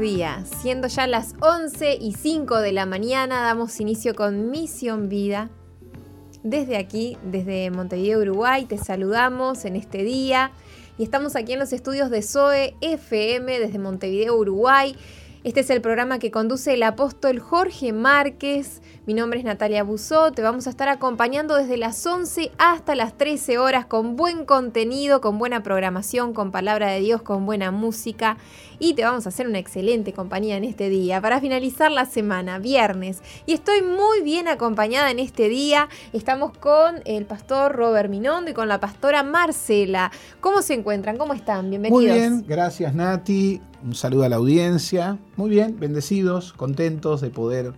días. Siendo ya las 11 y 5 de la mañana, damos inicio con Misión Vida. Desde aquí, desde Montevideo, Uruguay, te saludamos en este día y estamos aquí en los estudios de SOE FM desde Montevideo, Uruguay. Este es el programa que conduce el apóstol Jorge Márquez. Mi nombre es Natalia Busó. Te vamos a estar acompañando desde las 11 hasta las 13 horas con buen contenido, con buena programación, con palabra de Dios, con buena música. Y te vamos a hacer una excelente compañía en este día para finalizar la semana, viernes. Y estoy muy bien acompañada en este día. Estamos con el pastor Robert Minondo y con la pastora Marcela. ¿Cómo se encuentran? ¿Cómo están? Bienvenidos. Muy bien, gracias Nati un saludo a la audiencia. Muy bien, bendecidos, contentos de poder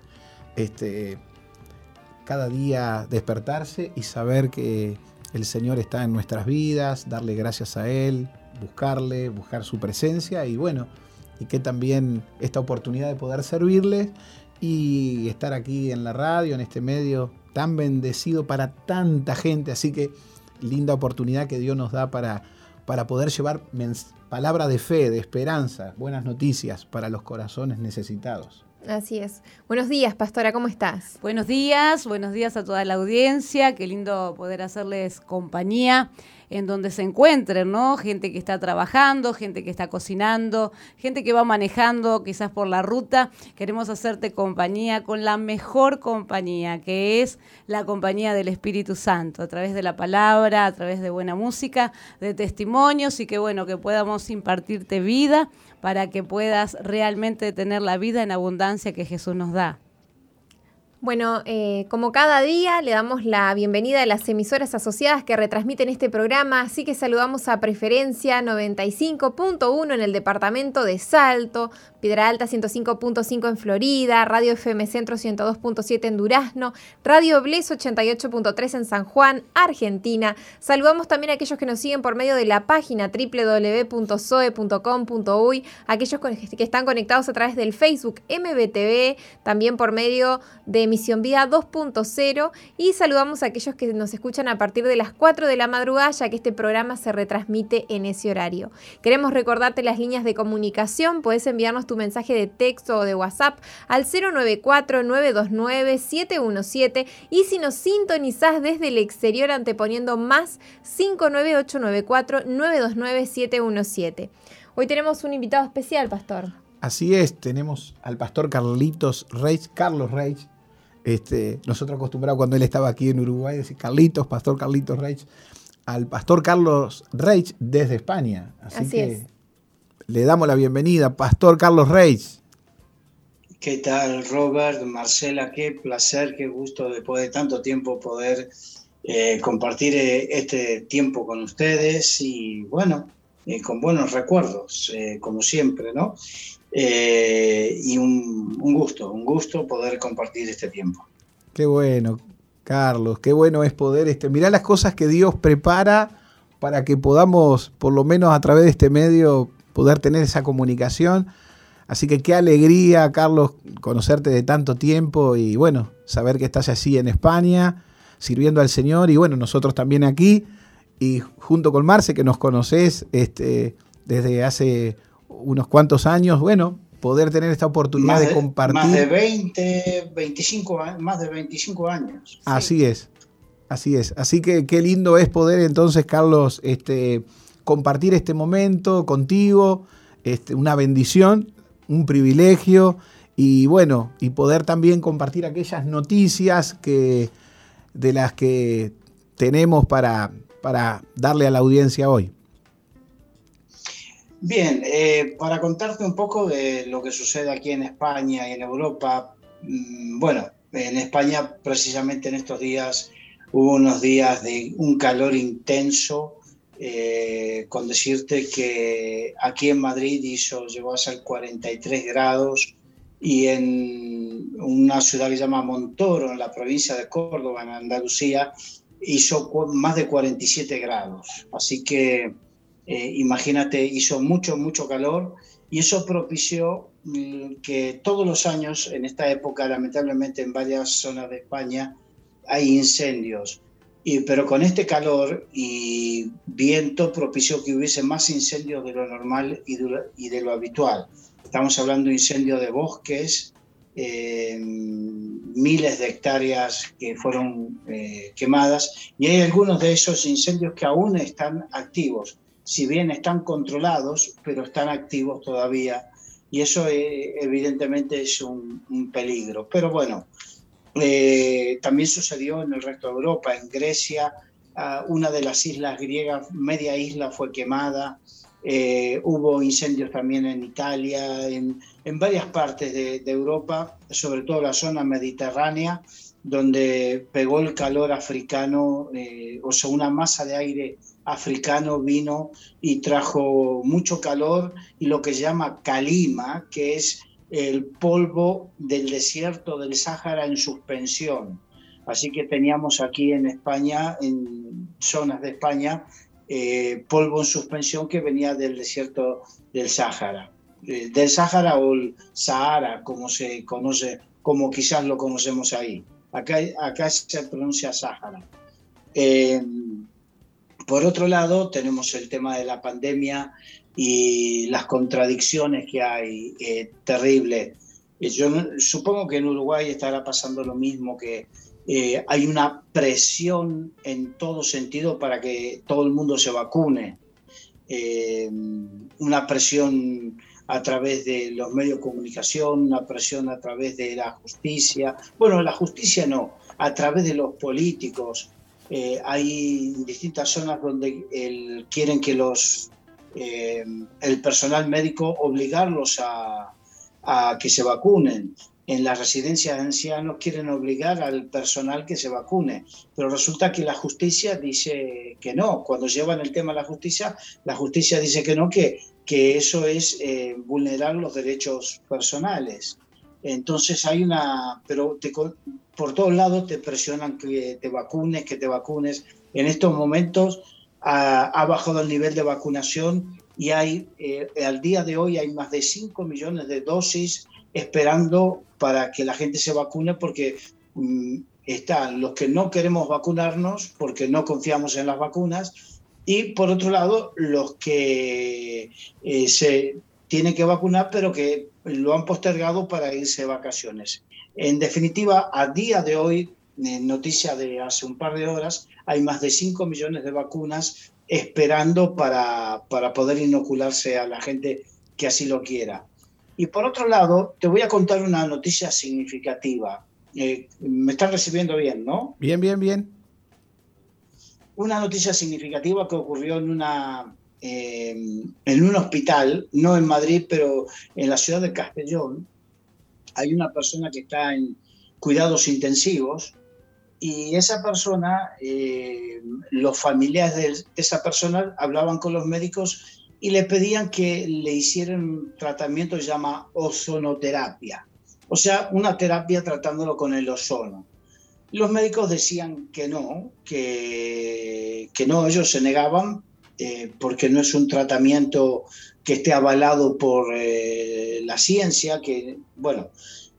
este, cada día despertarse y saber que el Señor está en nuestras vidas, darle gracias a Él, buscarle, buscar su presencia y bueno, y que también esta oportunidad de poder servirle y estar aquí en la radio, en este medio tan bendecido para tanta gente. Así que linda oportunidad que Dios nos da para, para poder llevar palabra de fe, de esperanza, buenas noticias para los corazones necesitados. Así es. Buenos días, pastora, ¿cómo estás? Buenos días, buenos días a toda la audiencia. Qué lindo poder hacerles compañía en donde se encuentren, ¿no? Gente que está trabajando, gente que está cocinando, gente que va manejando quizás por la ruta. Queremos hacerte compañía con la mejor compañía, que es la compañía del Espíritu Santo, a través de la palabra, a través de buena música, de testimonios y que bueno, que podamos impartirte vida para que puedas realmente tener la vida en abundancia que Jesús nos da. Bueno, eh, como cada día, le damos la bienvenida a las emisoras asociadas que retransmiten este programa, así que saludamos a Preferencia 95.1 en el departamento de Salto, Piedra Alta 105.5 en Florida, Radio FM Centro 102.7 en Durazno, Radio Bles 88.3 en San Juan, Argentina. Saludamos también a aquellos que nos siguen por medio de la página www.soe.com.uy, aquellos que están conectados a través del Facebook MBTV, también por medio de Misión Vida 2.0 y saludamos a aquellos que nos escuchan a partir de las 4 de la madrugada, ya que este programa se retransmite en ese horario. Queremos recordarte las líneas de comunicación, puedes enviarnos tu mensaje de texto o de WhatsApp al 094-929-717 y si nos sintonizás desde el exterior anteponiendo más 59894-929-717. Hoy tenemos un invitado especial, Pastor. Así es, tenemos al pastor Carlitos Reich, Carlos Reich. Este, nosotros acostumbrados cuando él estaba aquí en Uruguay decir Carlitos, pastor Carlitos Reich, al pastor Carlos Reich desde España. Así, que es le damos la bienvenida, Pastor Carlos Reis. ¿Qué tal, Robert, Marcela? Qué placer, qué gusto después de tanto tiempo poder eh, compartir eh, este tiempo con ustedes y bueno, eh, con buenos recuerdos, como siempre, ¿no? Y un, un, gusto, un gusto poder compartir este tiempo. Qué bueno, Carlos, qué bueno es poder, este, mirar las cosas que Dios prepara para que podamos, por lo menos a través de este medio, poder tener esa comunicación. Así que qué alegría, Carlos, conocerte de tanto tiempo y bueno, saber que estás así en España, sirviendo al Señor y bueno, nosotros también aquí y junto con Marce, que nos conoces este, desde hace unos cuantos años, bueno, poder tener esta oportunidad de, compartir. Más de 20, 25, más de 25 años. Así es, así es. Así que qué lindo es poder entonces, Carlos, este, compartir este momento contigo, este, una bendición, un privilegio y bueno, y poder también compartir aquellas noticias que, de las que tenemos para, para darle a la audiencia hoy. Bien, eh, para contarte un poco de lo que sucede aquí en España y en Europa, mm, bueno, en España precisamente en estos días hubo unos días de un calor intenso, eh, con decirte que aquí en Madrid hizo, llegó a ser 43 grados y en una ciudad que se llama Montoro, en la provincia de Córdoba, en Andalucía, hizo más de 47 grados. Así que eh, imagínate, hizo mucho, mucho calor y eso propició mm, que todos los años, en esta época, lamentablemente en varias zonas de España, hay incendios. Y, pero con este calor y viento propició que hubiese más incendios de lo normal y de, lo habitual. Estamos hablando de incendios de bosques, eh, miles de hectáreas que fueron eh, quemadas. Y hay algunos de esos incendios que aún están activos, si bien están controlados, pero están activos todavía. Y eso eh, evidentemente es un, peligro. Pero bueno, también sucedió en el resto de Europa, en Grecia, ah, una de las islas griegas, media isla fue quemada, eh, hubo incendios también en Italia, en, en varias partes de, Europa, sobre todo la zona mediterránea, donde pegó el calor africano, eh, o sea, una masa de aire africano vino y trajo mucho calor y lo que se llama calima, que es el polvo del desierto del Sáhara en suspensión. Así que teníamos aquí en España, en zonas de España, eh, polvo en suspensión que venía del desierto del Sáhara, eh, del Sáhara o el Sahara, como se conoce, como quizás lo conocemos ahí. Acá, acá se pronuncia Sáhara. Eh, por otro lado, tenemos el tema de la pandemia y las contradicciones que hay, eh, terrible. Yo supongo que en Uruguay estará pasando lo mismo que eh, hay una presión en todo sentido para que todo el mundo se vacune. Eh, una presión a través de los medios de comunicación, una presión a través de la justicia. Bueno, la justicia no, a través de los políticos. Eh, hay distintas zonas donde el, quieren que los, eh, el personal médico obligarlos a, a que se vacunen en las residencias de ancianos quieren obligar al personal que se vacune, pero resulta que la justicia dice que no. Cuando llevan el tema a la justicia, la justicia dice que no, que, que eso es eh, vulnerar los derechos personales. Entonces hay una, pero te, por todos lados te presionan que te vacunes, que te vacunes. En estos momentos ha, ha bajado el nivel de vacunación y hay, eh, al día de hoy hay más de 5 millones de dosis esperando para que la gente se vacune porque mmm, están los que no queremos vacunarnos porque no confiamos en las vacunas y por otro lado los que eh, se tienen que vacunar pero que lo han postergado para irse de vacaciones. En definitiva, a día de hoy, noticia de hace un par de horas, hay más de 5 millones de vacunas esperando para, para poder inocularse a la gente que así lo quiera. Y por otro lado, te voy a contar una noticia significativa. Eh, me están recibiendo bien, ¿no? Bien, bien, bien. Una noticia significativa que ocurrió en, una, eh, en un hospital, no en Madrid, pero en la ciudad de Castellón. Hay una persona que está en cuidados intensivos y esa persona, eh, los familiares de esa persona hablaban con los médicos y le pedían que le hicieran un tratamiento que se llama ozonoterapia, o sea, una terapia tratándolo con el ozono. Los médicos decían que no, que, que no, ellos se negaban eh, porque no es un tratamiento que esté avalado por eh, la ciencia, que, bueno,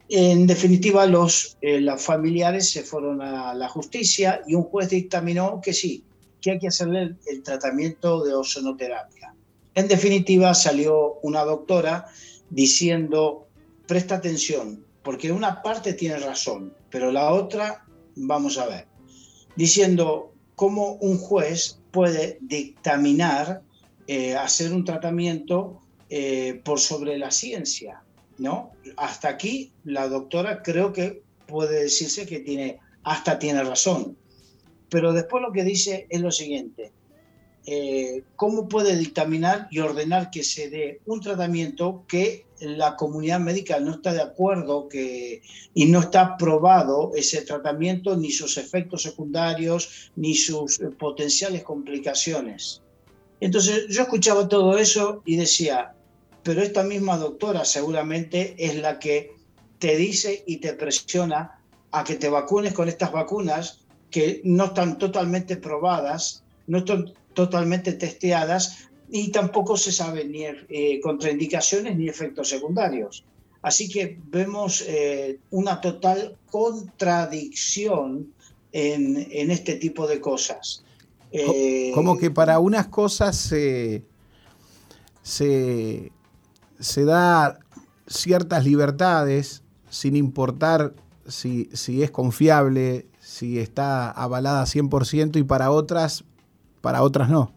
en definitiva los, eh, los familiares se fueron a la justicia y un juez dictaminó que sí, que hay que hacerle el, tratamiento de ozonoterapia. En definitiva, salió una doctora diciendo, presta atención, porque una parte tiene razón, pero la otra, vamos a ver, diciendo cómo un juez puede dictaminar eh, hacer un tratamiento eh, por sobre la ciencia, ¿no? Hasta aquí la doctora creo que puede decirse que tiene, hasta tiene razón. Pero después lo que dice es lo siguiente, eh, cómo puede dictaminar y ordenar que se dé un tratamiento que la comunidad médica no está de acuerdo que, y no está probado ese tratamiento, ni sus efectos secundarios, ni sus potenciales complicaciones. Entonces yo escuchaba todo eso y decía, pero esta misma doctora seguramente es la que te dice y te presiona a que te vacunes con estas vacunas que no están totalmente probadas, no están totalmente testeadas y tampoco se sabe ni eh, contraindicaciones ni efectos secundarios. Así que vemos eh, una total contradicción en, este tipo de cosas. Como que para unas cosas se, se, da ciertas libertades sin importar si, si, es confiable, si está avalada 100% y para otras, para otras no.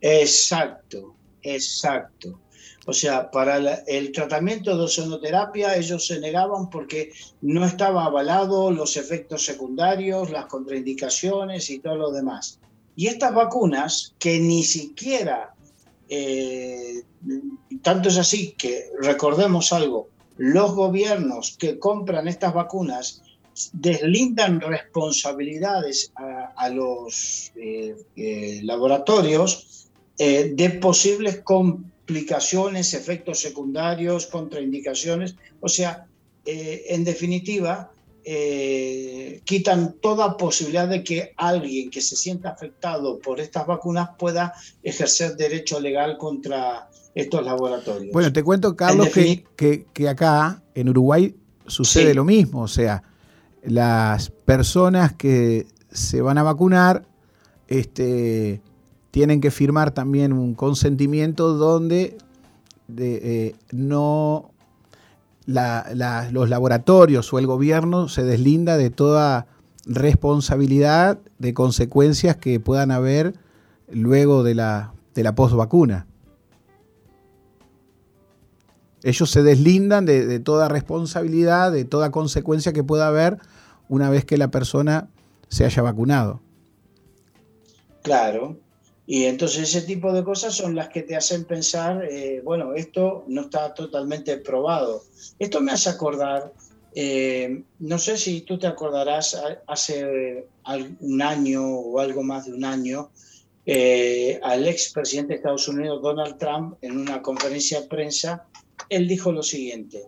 Exacto, exacto. O sea, para el tratamiento de ozonoterapia ellos se negaban porque no estaba avalado los efectos secundarios, las contraindicaciones y todo lo demás. Y estas vacunas, que ni siquiera, eh, tanto es así que recordemos algo, los gobiernos que compran estas vacunas deslindan responsabilidades a, los eh, eh, laboratorios de posibles complicaciones, efectos secundarios, contraindicaciones. O sea, eh, en definitiva, eh, quitan toda posibilidad de que alguien que se sienta afectado por estas vacunas pueda ejercer derecho legal contra estos laboratorios. Bueno, te cuento, Carlos, que, que, acá en Uruguay sucede lo mismo. O sea, las personas que se van a vacunar, este, tienen que firmar también un consentimiento donde eh, no los laboratorios o el gobierno se deslinda de toda responsabilidad de consecuencias que puedan haber luego de la, de la postvacuna. Ellos se deslindan de, de toda responsabilidad, de toda consecuencia que pueda haber una vez que la persona se haya vacunado. Claro, y entonces ese tipo de cosas son las que te hacen pensar, eh, bueno, esto no está totalmente probado. Esto me hace acordar, eh, no sé si tú te acordarás, hace un año o algo más de un año, eh, al ex presidente de Estados Unidos, Donald Trump, en una conferencia de prensa, él dijo lo siguiente,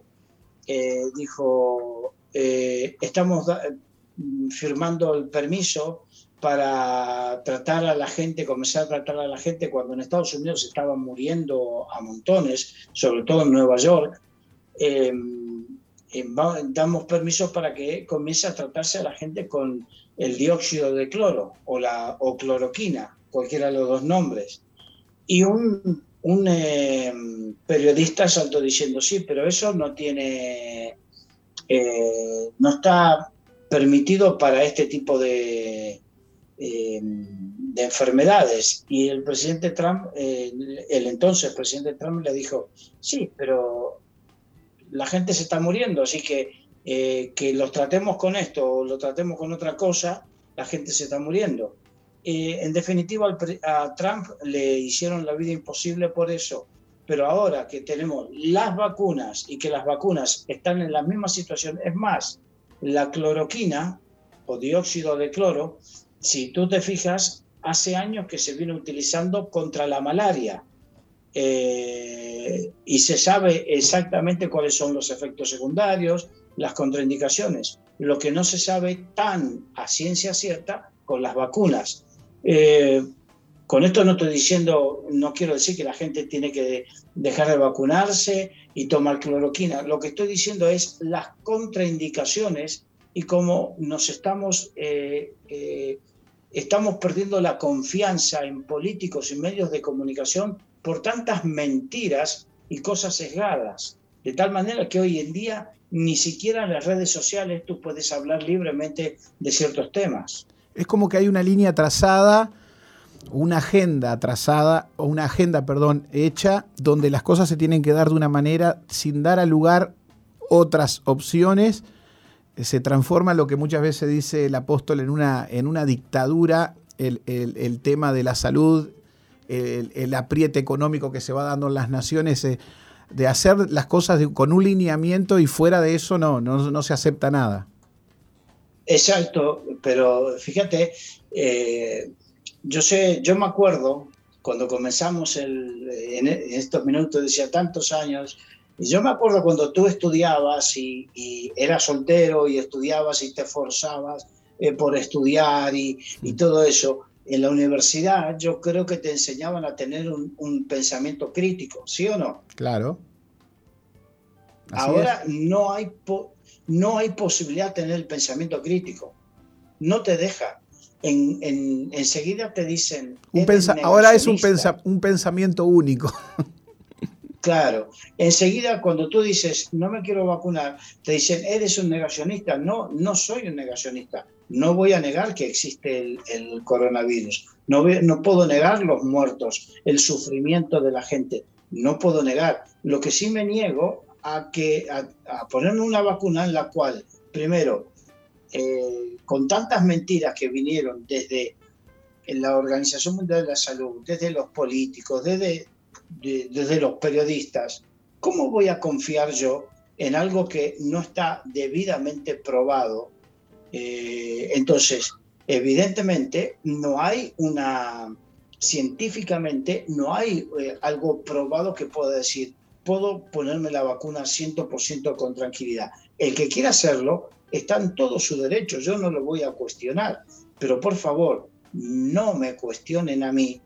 dijo, estamos firmando el permiso para tratar a la gente, comenzar a tratar a la gente cuando en Estados Unidos estaban muriendo a montones, sobre todo en Nueva York, em, em, damos permiso para que comience a tratarse a la gente con el dióxido de cloro o la o cloroquina, cualquiera de los dos nombres. Y un, un em, periodista saltó diciendo, sí, pero eso no tiene, eh, no está permitido para este tipo de, de enfermedades. Y el presidente Trump, el entonces presidente Trump le dijo, sí, pero la gente se está muriendo, así que eh, que los tratemos con esto o lo tratemos con otra cosa, la gente se está muriendo. Eh, en definitiva, a Trump le hicieron la vida imposible por eso. Pero ahora que tenemos las vacunas y que las vacunas están en la misma situación, es más, la cloroquina o dióxido de cloro si tú te fijas, hace años que se viene utilizando contra la malaria eh, y se sabe exactamente cuáles son los efectos secundarios, las contraindicaciones. Lo que no se sabe tan a ciencia cierta con las vacunas. Eh, con esto no estoy diciendo, no quiero decir que la gente tiene que dejar de vacunarse y tomar cloroquina. Lo que estoy diciendo es las contraindicaciones y cómo nos estamos eh, estamos perdiendo la confianza en políticos y medios de comunicación por tantas mentiras y cosas sesgadas. De tal manera que hoy en día ni siquiera en las redes sociales tú puedes hablar libremente de ciertos temas. Es como que hay una línea trazada, una agenda trazada, o una agenda, perdón, hecha, donde las cosas se tienen que dar de una manera sin dar a lugar otras opciones se transforma lo que muchas veces dice el apóstol en una, en una dictadura, el, tema de la salud, el, apriete económico que se va dando en las naciones, eh, de hacer las cosas con un lineamiento y fuera de eso no, no, se acepta nada. Exacto, pero fíjate, eh, yo sé, yo me acuerdo cuando comenzamos el, en estos minutos, decía tantos años, yo me acuerdo cuando tú estudiabas y, eras soltero y estudiabas y te forzabas eh, por estudiar y, todo eso, en la universidad yo creo que te enseñaban a tener un, pensamiento crítico, ¿sí o no? Claro. Ahora no hay, no hay posibilidad de tener el pensamiento crítico. no te deja. En, enseguida te dicen... ahora es un, un pensamiento único. Claro, enseguida cuando tú dices no me quiero vacunar, te dicen eres un negacionista. No, no soy un negacionista. No voy a negar que existe el, coronavirus. No, no puedo negar los muertos, el sufrimiento de la gente. No puedo negar. Lo que sí me niego a, que, a, ponerme una vacuna en la cual, primero, eh, con tantas mentiras que vinieron desde la Organización Mundial de la Salud, desde los políticos, desde desde los periodistas, ¿cómo voy a confiar yo en algo que no está debidamente probado? Eh, entonces, evidentemente, no hay una, científicamente, no hay eh, algo probado que pueda decir, puedo ponerme la vacuna 100% con tranquilidad. El que quiera hacerlo está en todo su derecho, yo no lo voy a cuestionar, pero por favor, no me cuestionen a mí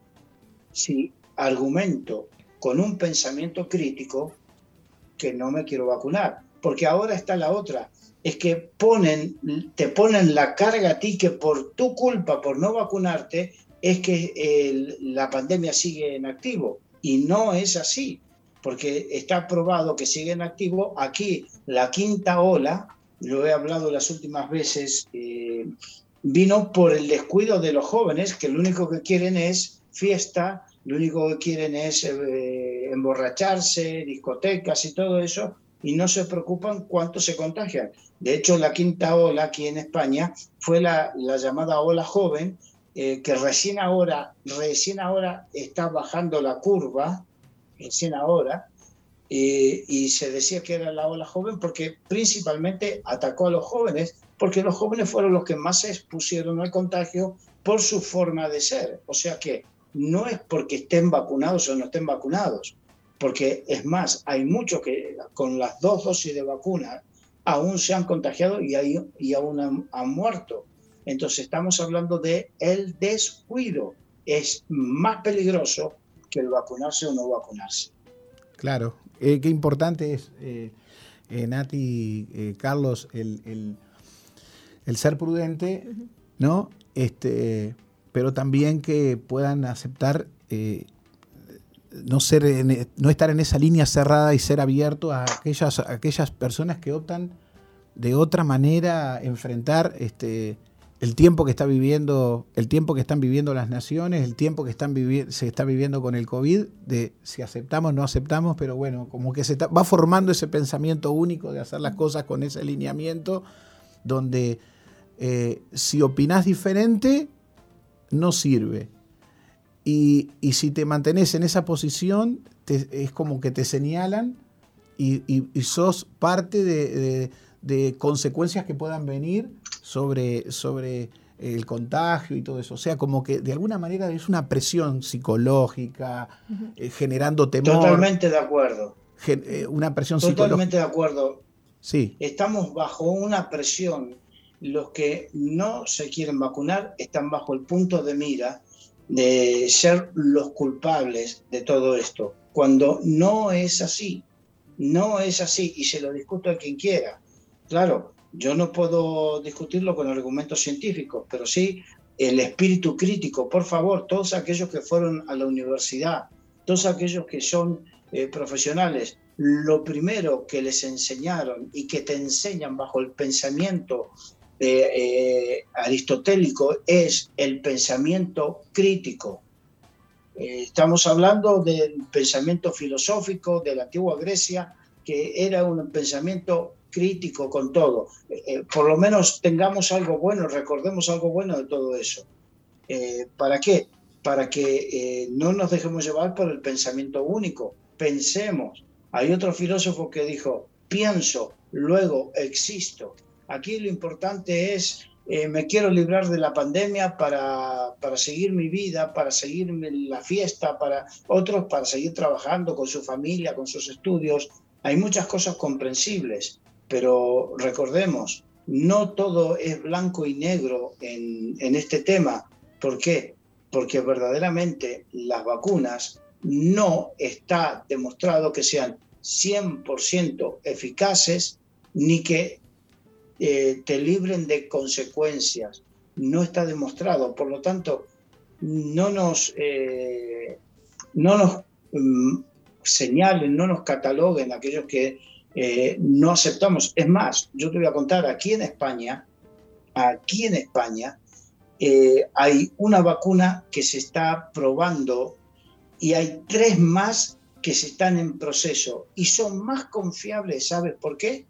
si argumento con un pensamiento crítico que no me quiero vacunar. Porque ahora está la otra, es que ponen, te ponen la carga a ti que por tu culpa, por no vacunarte, es que la pandemia sigue en activo. Y no es así, porque está probado que sigue en activo. Aquí la quinta ola, lo he hablado las últimas veces, eh, vino por el descuido de los jóvenes, que lo único que quieren es fiesta, lo único que quieren es eh, emborracharse, discotecas y todo eso, y no se preocupan cuánto se contagian. De hecho, la quinta ola aquí en España fue la, llamada ola joven, eh, que recién ahora, recién ahora está bajando la curva, recién ahora, eh, y se decía que era la ola joven porque principalmente atacó a los jóvenes, porque los jóvenes fueron los que más se expusieron al contagio por su forma de ser. O sea que no es porque estén vacunados o no estén vacunados, porque es más, hay muchos que con las dos dosis de vacuna aún se han contagiado y, y aún han, muerto. Entonces estamos hablando de el descuido. Es más peligroso que el vacunarse o no vacunarse. Claro, eh, qué importante es, eh, eh, Nati, Carlos, el, el, ser prudente, ¿no? Este, pero también que puedan aceptar eh, no, ser no estar en esa línea cerrada y ser abierto a aquellas, aquellas personas que optan de otra manera enfrentar este, el tiempo que está viviendo, el tiempo que están viviendo las naciones, el tiempo que están se está viviendo con el COVID, de si aceptamos o no aceptamos, pero bueno, como que se va formando ese pensamiento único de hacer las cosas con ese alineamiento, donde eh, si opinás diferente, no sirve. Y, si te mantenés en esa posición, es como que te señalan y, sos parte de, consecuencias que puedan venir sobre, sobre el contagio y todo eso. O sea, como que de alguna manera es una presión psicológica, eh, generando temor. Totalmente de acuerdo. Eh, una presión Totalmente de acuerdo. Sí. Estamos bajo una presión los que no se quieren vacunar están bajo el punto de mira de ser los culpables de todo esto, cuando no es así, no es así y se lo discuto a quien quiera. Claro, yo no puedo discutirlo con argumentos científicos, pero sí el espíritu crítico, por favor, todos aquellos que fueron a la universidad, todos aquellos que son eh, profesionales, lo primero que les enseñaron y que te enseñan bajo el pensamiento eh, aristotélico es el pensamiento crítico. Eh, estamos hablando del pensamiento filosófico de la antigua Grecia, que era un pensamiento crítico con todo. Eh, por lo menos tengamos algo bueno, recordemos algo bueno de todo eso. ¿Para qué? Para que no nos dejemos llevar por el pensamiento único. Pensemos. Hay otro filósofo que dijo, pienso, luego existo. Aquí lo importante es, eh, me quiero librar de la pandemia para, para, seguir mi vida, para seguir la fiesta, para otros para seguir trabajando con su familia, con sus estudios. Hay muchas cosas comprensibles, pero recordemos, no todo es blanco y negro en, en este tema. ¿Por qué? Porque verdaderamente las vacunas no está demostrado que sean 100% eficaces ni que eh, te libren de consecuencias. no está demostrado. Por lo tanto, no nos, eh, no nos mm, señalen, no nos cataloguen aquellos que eh, no aceptamos. Es más, yo te voy a contar, aquí en España, aquí en España, eh, hay una vacuna que se está probando y hay tres más que se están en proceso y son más confiables, ¿sabes por qué?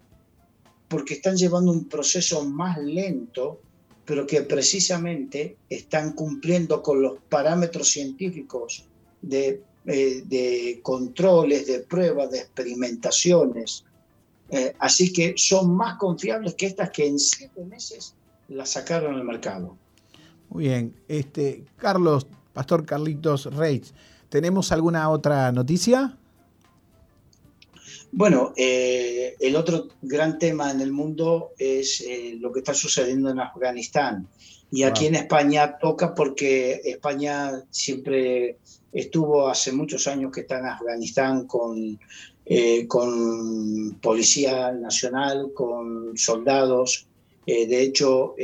Porque están llevando un proceso más lento, pero que precisamente están cumpliendo con los parámetros científicos de, eh, de controles, de pruebas, de experimentaciones, eh, así que son más confiables que estas que en siete meses las sacaron al mercado. Muy bien. Este, Carlos, Pastor Carlitos Reitz, ¿tenemos alguna otra noticia? Bueno, eh, el otro gran tema en el mundo es eh, lo que está sucediendo en Afganistán. Y aquí en España toca porque España siempre estuvo hace muchos años que está en Afganistán con eh, con Policía Nacional, con soldados. De hecho,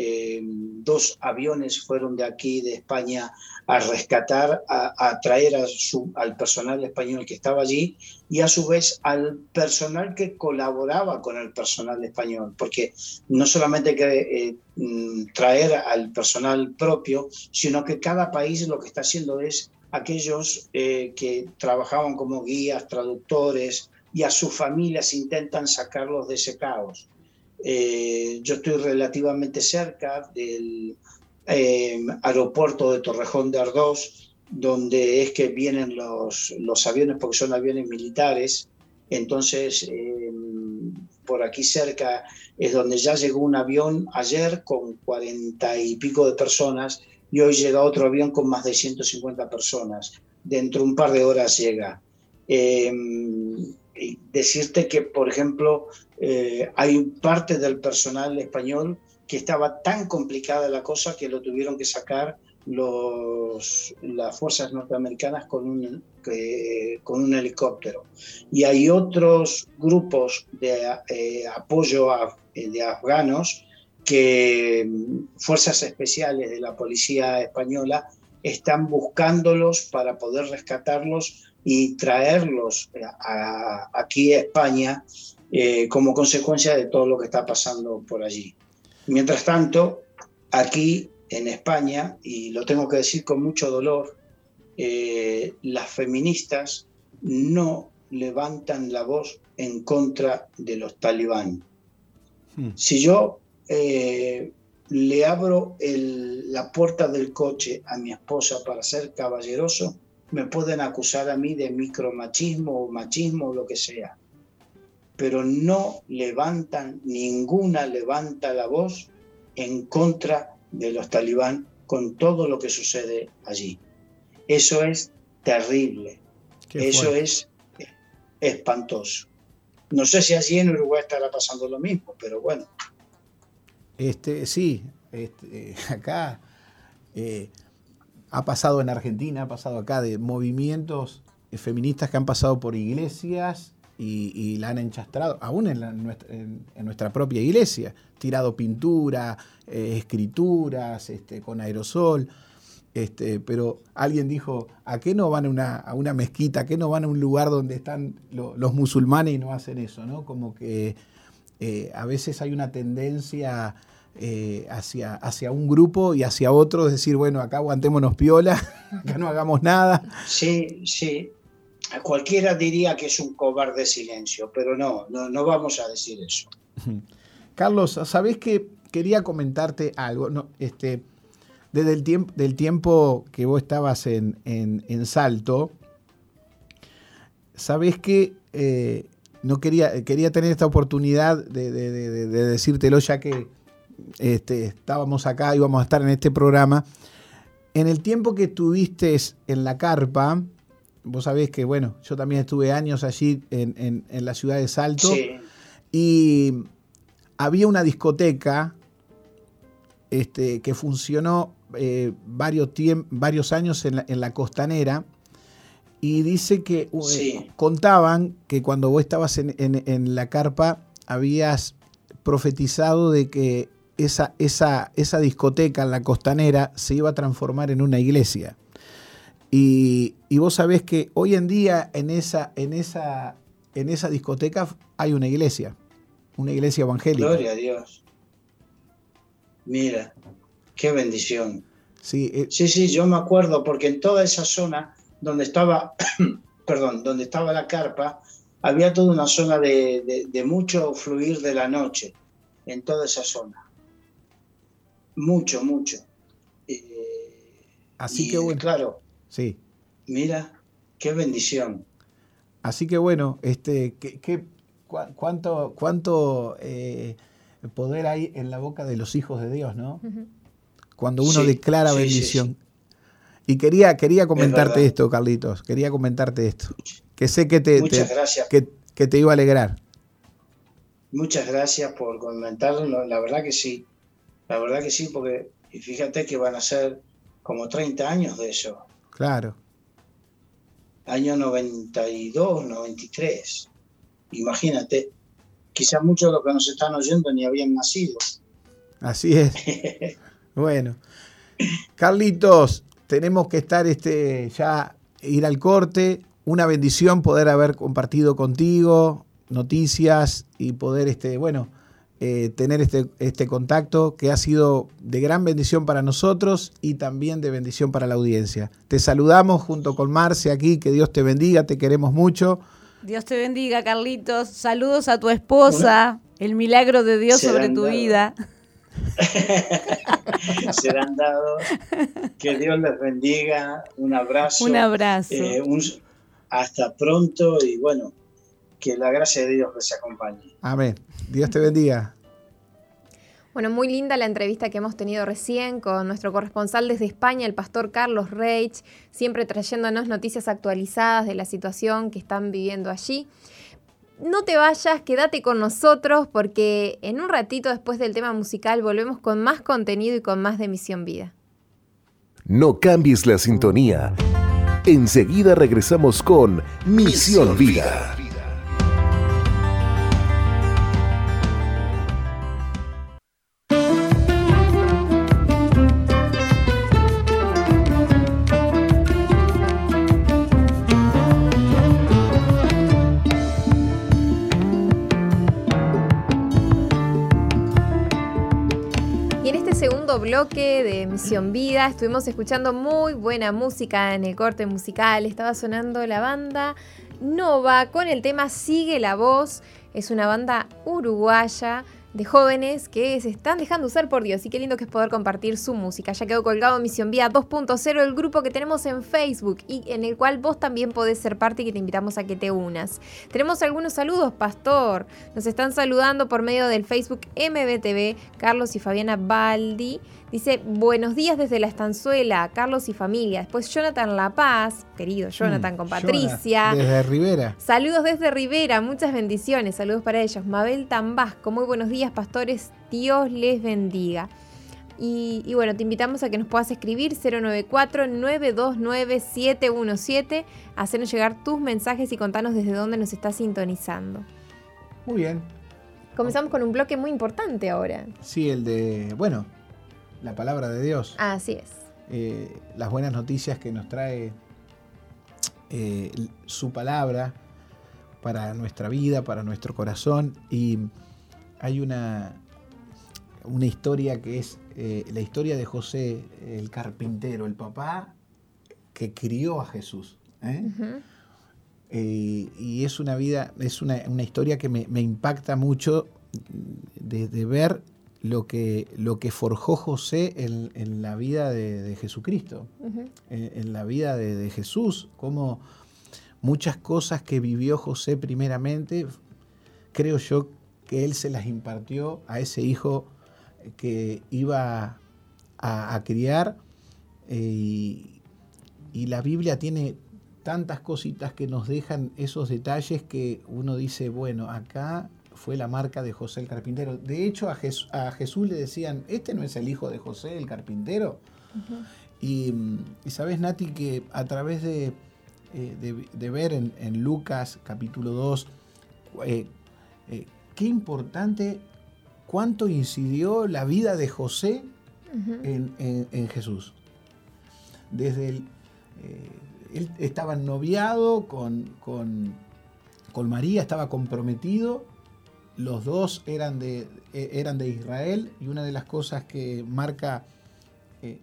dos aviones fueron de aquí, de España, a rescatar, a, traer a su, al personal español que estaba allí y a su vez al personal que colaboraba con el personal español, porque no solamente que mm, traer al personal propio, sino que cada país lo que está haciendo es aquellos que trabajaban como guías, traductores, y a sus familias intentan sacarlos de ese caos. Eh, yo estoy relativamente cerca del eh, aeropuerto de Torrejón de Ardós, donde es que vienen los, los aviones, porque son aviones militares. Entonces, eh, por aquí cerca es donde ya llegó un avión ayer con cuarenta y pico de personas y hoy llega otro avión con más de 150 personas. Dentro de un par de horas llega decirte que, por ejemplo, eh, hay parte del personal español que estaba tan complicada la cosa que lo tuvieron que sacar las fuerzas norteamericanas con un, helicóptero. Y hay otros grupos de eh, apoyo de afganos que mm, fuerzas especiales de la policía española están buscándolos para poder rescatarlos y traerlos eh, aquí a España eh, como consecuencia de todo lo que está pasando por allí. Mientras tanto, aquí en España, y lo tengo que decir con mucho dolor, eh, las feministas no levantan la voz en contra de los talibán. Hmm. Si yo le abro la puerta del coche a mi esposa para ser caballeroso, me pueden acusar a mí de micromachismo o machismo o lo que sea, pero no levantan, ninguna levanta la voz en contra de los talibán con todo lo que sucede allí. Eso es terrible, eso es espantoso. No sé si allí en Uruguay estará pasando lo mismo, pero bueno. Este, sí, este, acá eh, ha pasado en Argentina, ha pasado acá de movimientos feministas que han pasado por iglesias y, la han enchastrado, aún en, nuestra, propia iglesia, tirado pintura, eh, escrituras, este, con aerosol. Este, pero alguien dijo, ¿a qué no van a una, a una mezquita? ¿A qué no van a un lugar donde están los musulmanes y no hacen eso? ¿no? Como que eh, a veces hay una tendencia eh, hacia, hacia un grupo y hacia otro, es decir, bueno, acá aguantémonos piola, acá no hagamos nada. Sí, sí. Cualquiera diría que es un cobarde silencio, pero no, no, vamos a decir eso. Carlos, ¿sabés que quería comentarte algo? No, este, desde el tiempo, del tiempo que vos estabas en, en, Salto, ¿sabés que eh, no quería, quería tener esta oportunidad de, de decírtelo ya que este, estábamos acá, íbamos a estar en este programa. En el tiempo que estuviste en la carpa, vos sabés que, bueno, yo también estuve años allí en, la ciudad de Salto. Y había una discoteca este, que funcionó eh, varios, varios años en la, costanera. Y dice que eh, contaban que cuando vos estabas en, en la carpa habías profetizado de que esa, esa, esa discoteca en la costanera se iba a transformar en una iglesia. Y, y, vos sabés que hoy en día en esa, en, esa, en esa discoteca hay una iglesia, una iglesia evangélica. Gloria a Dios. Mira, qué bendición. Sí, eh, sí, sí, yo me acuerdo porque en toda esa zona donde estaba, perdón, donde estaba la carpa, había toda una zona de, de, mucho fluir de la noche, en toda esa zona. Mucho, mucho. Eh, Así que bueno. Claro. Sí. Mira, qué bendición. Así que bueno, este, ¿qué, qué, cuánto, cuánto eh, poder hay en la boca de los hijos de Dios, ¿no? Cuando uno declara bendición. y quería, quería comentarte esto, Carlitos, quería comentarte esto. Que sé que te, que, que, te iba a alegrar. Muchas gracias por comentarlo, la verdad que sí, la verdad que sí, porque fíjate que van a ser como 30 años de eso. Claro. Año 92, 93. Imagínate, quizás muchos de los que nos están oyendo ni habían nacido. Así es. bueno. Carlitos, tenemos que estar este, ya, ir al corte. Una bendición poder haber compartido contigo noticias y poder, este, bueno, eh, tener este, este contacto que ha sido de gran bendición para nosotros y también de bendición para la audiencia. Te saludamos junto con Marce aquí, que Dios te bendiga, te queremos mucho. Dios te bendiga, Carlitos. Saludos a tu esposa. El milagro de Dios sobre tu vida. Serán dados. Que Dios les bendiga. Un abrazo. Un abrazo. Eh, hasta pronto y bueno, que la gracia de Dios les acompañe. Amén. Dios te bendiga. Bueno, muy linda la entrevista que hemos tenido recién con nuestro corresponsal desde España, el pastor Carlos Reich, siempre trayéndonos noticias actualizadas de la situación que están viviendo allí. No te vayas, quédate con nosotros porque en un ratito después del tema musical volvemos con más contenido y con más de Misión Vida. No cambies la sintonía. Enseguida regresamos con Misión, Vida. De Misión Vida. Estuvimos escuchando muy buena música en el corte musical. Estaba sonando la banda Nova con el tema Sigue la voz. Es una banda uruguaya de jóvenes que se están dejando usar por Dios y qué lindo que es poder compartir su música. Ya quedó colgado Misión Vía 2.0, el grupo que tenemos en Facebook y en el cual vos también podés ser parte y que te invitamos a que te unas. Tenemos algunos saludos, Pastor. Nos están saludando por medio del Facebook MBTV, Carlos y Fabiana Baldi. Dice, buenos días desde la estanzuela, Carlos y familia. Después Jonathan La Paz, querido Jonathan, mm, con Patricia. desde Rivera. Saludos desde Rivera, muchas bendiciones, saludos para ellos. Mabel Tambasco, muy buenos días, pastores, Dios les bendiga. Y, y, bueno, te invitamos a que nos puedas escribir 094-929-717, hacernos llegar tus mensajes y contanos desde dónde nos estás sintonizando. Muy bien. Comenzamos con un bloque muy importante ahora. Sí, el de, bueno, la palabra de Dios. Así es. Eh, las buenas noticias que nos trae eh, su palabra para nuestra vida, para nuestro corazón. Y hay una, una historia que es eh, la historia de José el carpintero, el papá que crió a Jesús. y es una vida, es una, historia que me, impacta mucho de ver lo que, lo que forjó José en, la vida de, Jesucristo, en, la vida de, Jesús, como muchas cosas que vivió José primeramente, creo yo que él se las impartió a ese hijo que iba a, criar eh, y la Biblia tiene tantas cositas que nos dejan esos detalles que uno dice, bueno, acá fue la marca de José el carpintero. De hecho, a, Jesús le decían, ¿este no es el hijo de José el carpintero? y, sabes, Nati, que a través de, eh, ver en, Lucas capítulo 2, eh, eh, qué importante cuánto incidió la vida de José en, Jesús. Desde el, eh, él estaba noviado con, con, María, estaba comprometido, los dos eran de, e, eran de Israel y una de las cosas que marca eh,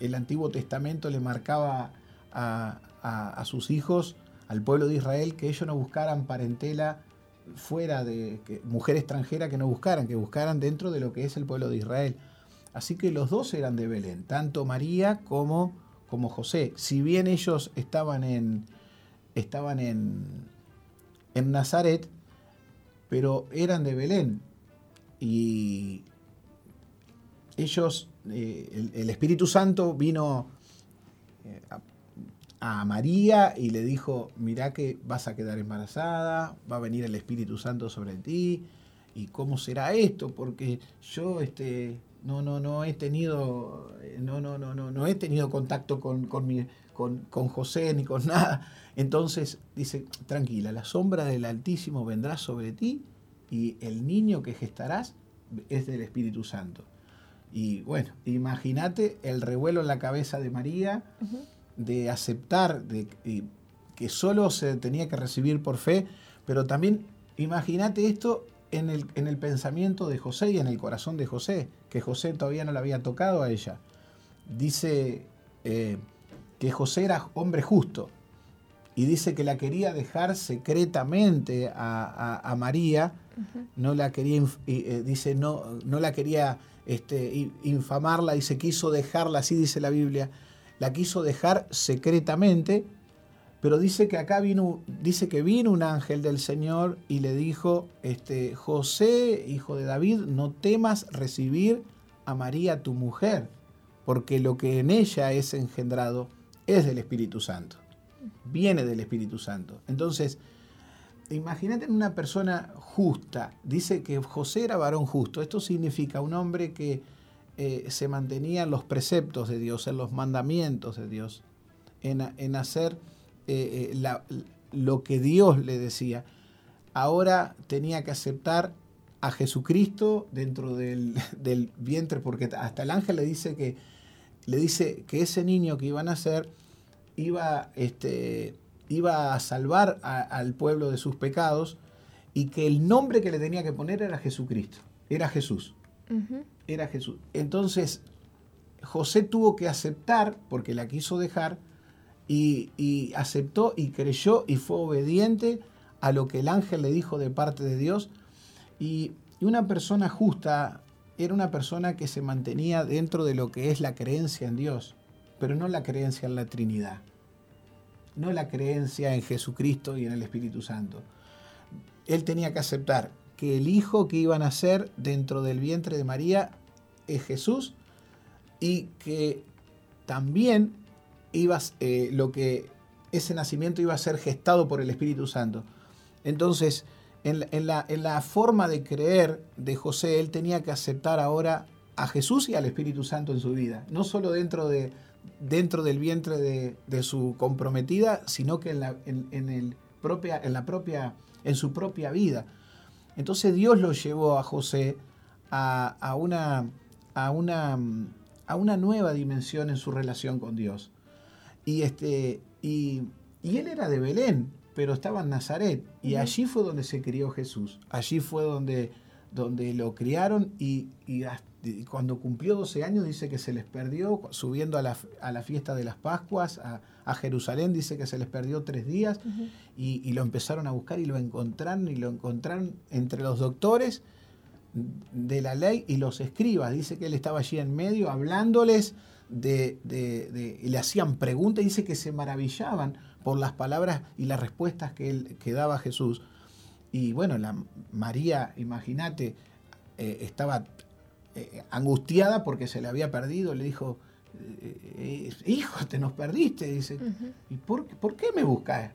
el Antiguo Testamento le marcaba a, a, sus hijos, al pueblo de Israel, que ellos no buscaran parentela fuera de mujer extranjera, que no buscaran, que buscaran dentro de lo que es el pueblo de Israel. Así que los dos eran de Belén, tanto María como, como José. Si bien ellos estaban en, estaban en, en Nazaret, pero eran de Belén. Y ellos, eh, el, Espíritu Santo vino eh, a María y le dijo, mirá que vas a quedar embarazada, va a venir el Espíritu Santo sobre ti, y cómo será esto, porque yo este, no, no, no he tenido, no, no, no, no, no he tenido contacto con, con, mi, con, con José ni con nada. Entonces dice, tranquila, la sombra del Altísimo vendrá sobre ti y el niño que gestarás es del Espíritu Santo. Y bueno, imagínate el revuelo en la cabeza de María de aceptar de, que solo se tenía que recibir por fe, pero también imagínate esto en el, en el pensamiento de José y en el corazón de José, que José todavía no la había tocado a ella. Dice eh, que José era hombre justo y dice que la quería dejar secretamente a, María, no la quería, eh, dice, no, no la quería este, infamarla y se quiso dejarla, así dice la Biblia, la quiso dejar secretamente, pero dice que acá vino, dice que vino un ángel del Señor y le dijo, este, José, hijo de David, no temas recibir a María tu mujer, porque lo que en ella es engendrado es del Espíritu Santo, viene del Espíritu Santo. Entonces, imagínate una persona justa, dice que José era varón justo, esto significa un hombre que eh, se mantenían los preceptos de Dios, en los mandamientos de Dios, en, hacer eh, eh, lo que Dios le decía. Ahora tenía que aceptar a Jesucristo dentro del, vientre, porque hasta el ángel le dice que, le dice que ese niño que iba a nacer iba, este, iba a salvar al pueblo de sus pecados y que el nombre que le tenía que poner era Jesucristo, era Jesús era Jesús. Entonces, José tuvo que aceptar, porque la quiso dejar, y, aceptó y creyó y fue obediente a lo que el ángel le dijo de parte de Dios. Y, una persona justa era una persona que se mantenía dentro de lo que es la creencia en Dios, pero no la creencia en la Trinidad, no la creencia en Jesucristo y en el Espíritu Santo. Él tenía que aceptar que el hijo que iba a nacer dentro del vientre de María es Jesús y que también iba, eh, lo que ese nacimiento iba a ser gestado por el Espíritu Santo. Entonces, en la, forma de creer de José, él tenía que aceptar ahora a Jesús y al Espíritu Santo en su vida, no solo dentro, de, dentro del vientre de, su comprometida, sino que en la, en, el propia, en, la propia, en su propia vida. Entonces Dios lo llevó a José a, una, a, una, a una nueva dimensión en su relación con Dios. Y, este, y, él era de Belén, pero estaba en Nazaret. Y allí fue donde se crió Jesús. Allí fue donde, donde lo criaron y, cuando cumplió 12 años dice que se les perdió, subiendo a la, a la fiesta de las Pascuas, a, a, Jerusalén, dice que se les perdió tres días y, y, lo empezaron a buscar y lo encontraron y lo encontraron entre los doctores de la ley y los escribas. Dice que él estaba allí en medio hablándoles de, y le hacían preguntas y dice que se maravillaban por las palabras y las respuestas que, él, que daba Jesús. Y bueno, la María, imagínate, eh, estaba eh, angustiada porque se le había perdido, le dijo, eh, hijo, te nos perdiste. Dice, ¿y por, por, qué me buscas?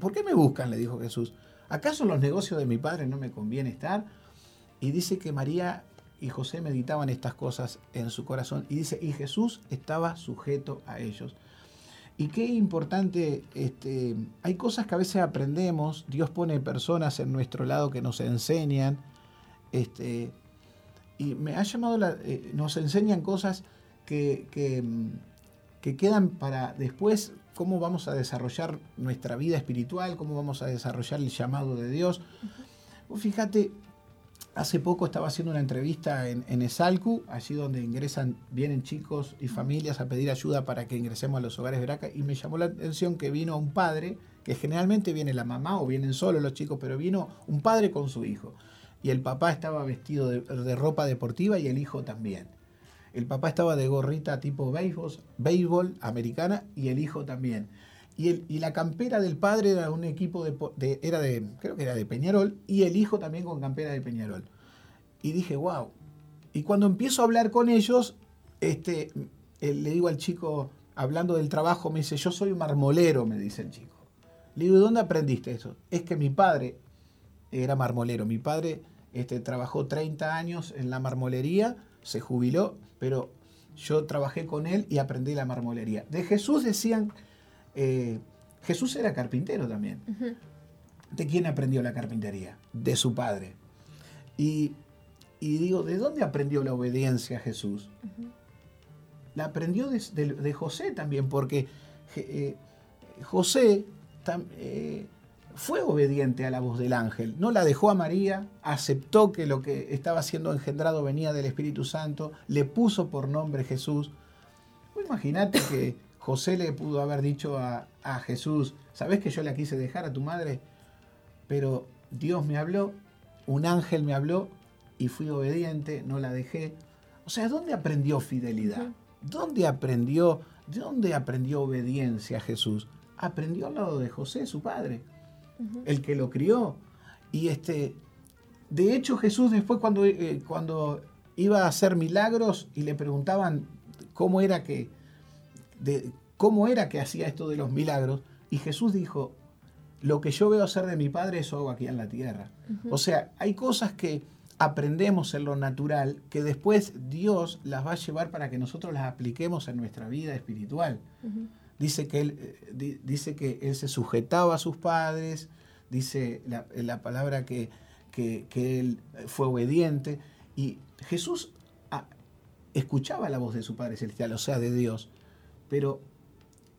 ¿Por qué me buscan? Le dijo Jesús. ¿Acaso los negocios de mi padre no me conviene estar? Y dice que María y José meditaban estas cosas en su corazón. Y dice, y Jesús estaba sujeto a ellos. Y qué importante, este, hay cosas que a veces aprendemos, Dios pone personas en nuestro lado que nos enseñan, Este, y me ha llamado, la, eh, nos enseñan cosas que, que, mm, que quedan para después, cómo vamos a desarrollar nuestra vida espiritual, cómo vamos a desarrollar el llamado de Dios. Vos Fíjate, hace poco estaba haciendo una entrevista en, en Esalcu, allí donde ingresan, vienen chicos y familias a pedir ayuda para que ingresemos a los hogares de y me llamó la atención que vino un padre, que generalmente viene la mamá o vienen solos los chicos, pero vino un padre con su hijo. Y el papá estaba vestido de, de ropa deportiva y el hijo también. El papá estaba de gorrita tipo béisbol, béisbol americana y el hijo también. Y, el, y la campera del padre era un equipo de, era de, creo que era de Peñarol, y el hijo también con campera de Peñarol. Y dije, wow. Y cuando empiezo a hablar con ellos, este, le digo al chico, hablando del trabajo, me dice, yo soy marmolero, me dice el chico. Le digo, ¿de dónde aprendiste eso? Es que mi padre era marmolero. Mi padre este, trabajó 30 años en la marmolería, se jubiló, pero yo trabajé con él y aprendí la marmolería. De Jesús decían, eh, Jesús era carpintero también. ¿De quién aprendió la carpintería? De su padre. Y, y digo, ¿de dónde aprendió la obediencia Jesús? La aprendió de, de- de José también, porque eh, José tam- eh, fue obediente a la voz del ángel, no la dejó a María, aceptó que lo que estaba siendo engendrado venía del Espíritu Santo, le puso por nombre Jesús. Imagínate que José le pudo haber dicho a, a Jesús, ¿sabés que yo la quise dejar a tu madre? Pero Dios me habló, un ángel me habló y fui obediente, no la dejé. O sea, ¿dónde aprendió fidelidad? ¿Dónde aprendió, de dónde aprendió obediencia Jesús? Aprendió al lado de José, su padre, el que lo crió. Y este, de hecho, Jesús después cuando, eh, cuando iba a hacer milagros y le preguntaban cómo era que, de, cómo era que hacía esto de los milagros, y Jesús dijo, lo que yo veo hacer de mi Padre, eso hago aquí en la tierra. O sea, hay cosas que aprendemos en lo natural que después Dios las va a llevar para que nosotros las apliquemos en nuestra vida espiritual. Dice que él, eh, di- dice que él se sujetaba a sus padres, dice la, la palabra que, que- que él fue obediente. Y Jesús ah, escuchaba la voz de su Padre Celestial, o sea, de Dios. Pero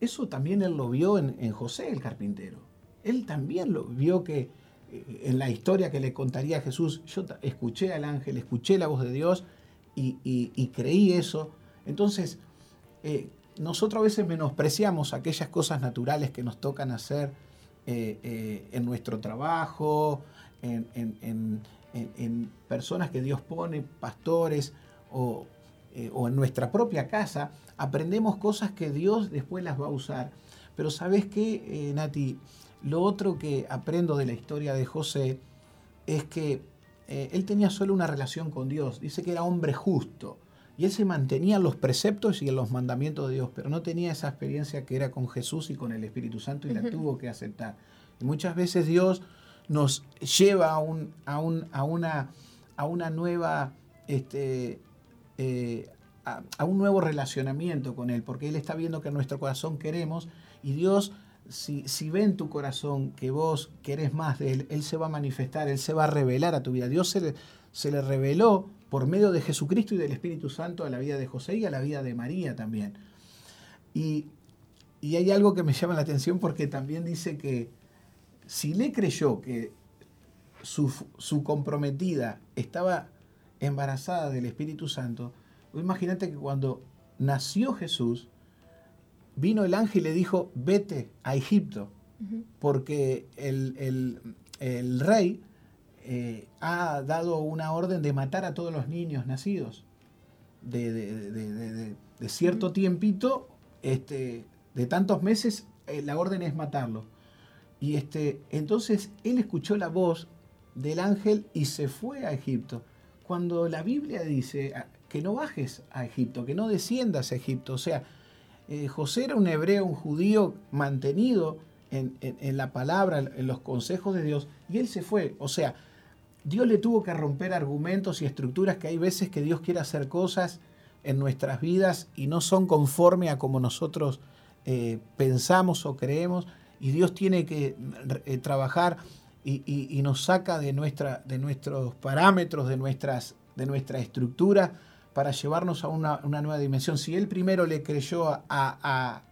eso también él lo vio en, José, el carpintero. Él también lo vio que eh, en la historia que le contaría Jesús, yo escuché al ángel, escuché la voz de Dios y, creí eso. Entonces, eh, nosotros a veces menospreciamos aquellas cosas naturales que nos tocan hacer eh, en nuestro trabajo, en personas que Dios pone, pastores o, eh, o en nuestra propia casa, aprendemos cosas que Dios después las va a usar. Pero ¿sabes qué, eh, Nati? Lo otro que aprendo de la historia de José es que eh, él tenía solo una relación con Dios. Dice que era hombre justo. Y él se mantenía en los preceptos y en los mandamientos de Dios, pero no tenía esa experiencia que era con Jesús y con el Espíritu Santo y la tuvo que aceptar. Y muchas veces Dios nos lleva a, un, a, un- a una, a una nueva, este, eh, a, un nuevo relacionamiento con Él, porque Él está viendo que en nuestro corazón queremos y Dios, si, si ve en tu corazón que vos querés más de Él, Él se va a manifestar, Él se va a revelar a tu vida. Dios se le, se le reveló por medio de Jesucristo y del Espíritu Santo a la vida de José y a la vida de María también. Y, y hay algo que me llama la atención porque también dice que si le creyó que su, su comprometida estaba embarazada del Espíritu Santo, imagínate que cuando nació Jesús, vino el ángel y le dijo, vete a Egipto, porque el, el- el rey eh, ha dado una orden de matar a todos los niños nacidos. De, de- de- de- de- de cierto tiempito, este, de tantos meses, eh, la orden es matarlo. Y este, entonces él escuchó la voz del ángel y se fue a Egipto. Cuando la Biblia dice ah, que no bajes a Egipto, que no desciendas a Egipto, o sea, eh, José era un hebreo, un judío mantenido en, la palabra, en los consejos de Dios, y él se fue. O sea, Dios le tuvo que romper argumentos y estructuras que hay veces que Dios quiere hacer cosas en nuestras vidas y no son conforme a como nosotros eh, pensamos o creemos, y Dios tiene que eh, trabajar y, nos saca de, de nuestros parámetros, de, nuestras, de nuestra estructura, para llevarnos a una, nueva dimensión. Si él primero le creyó a,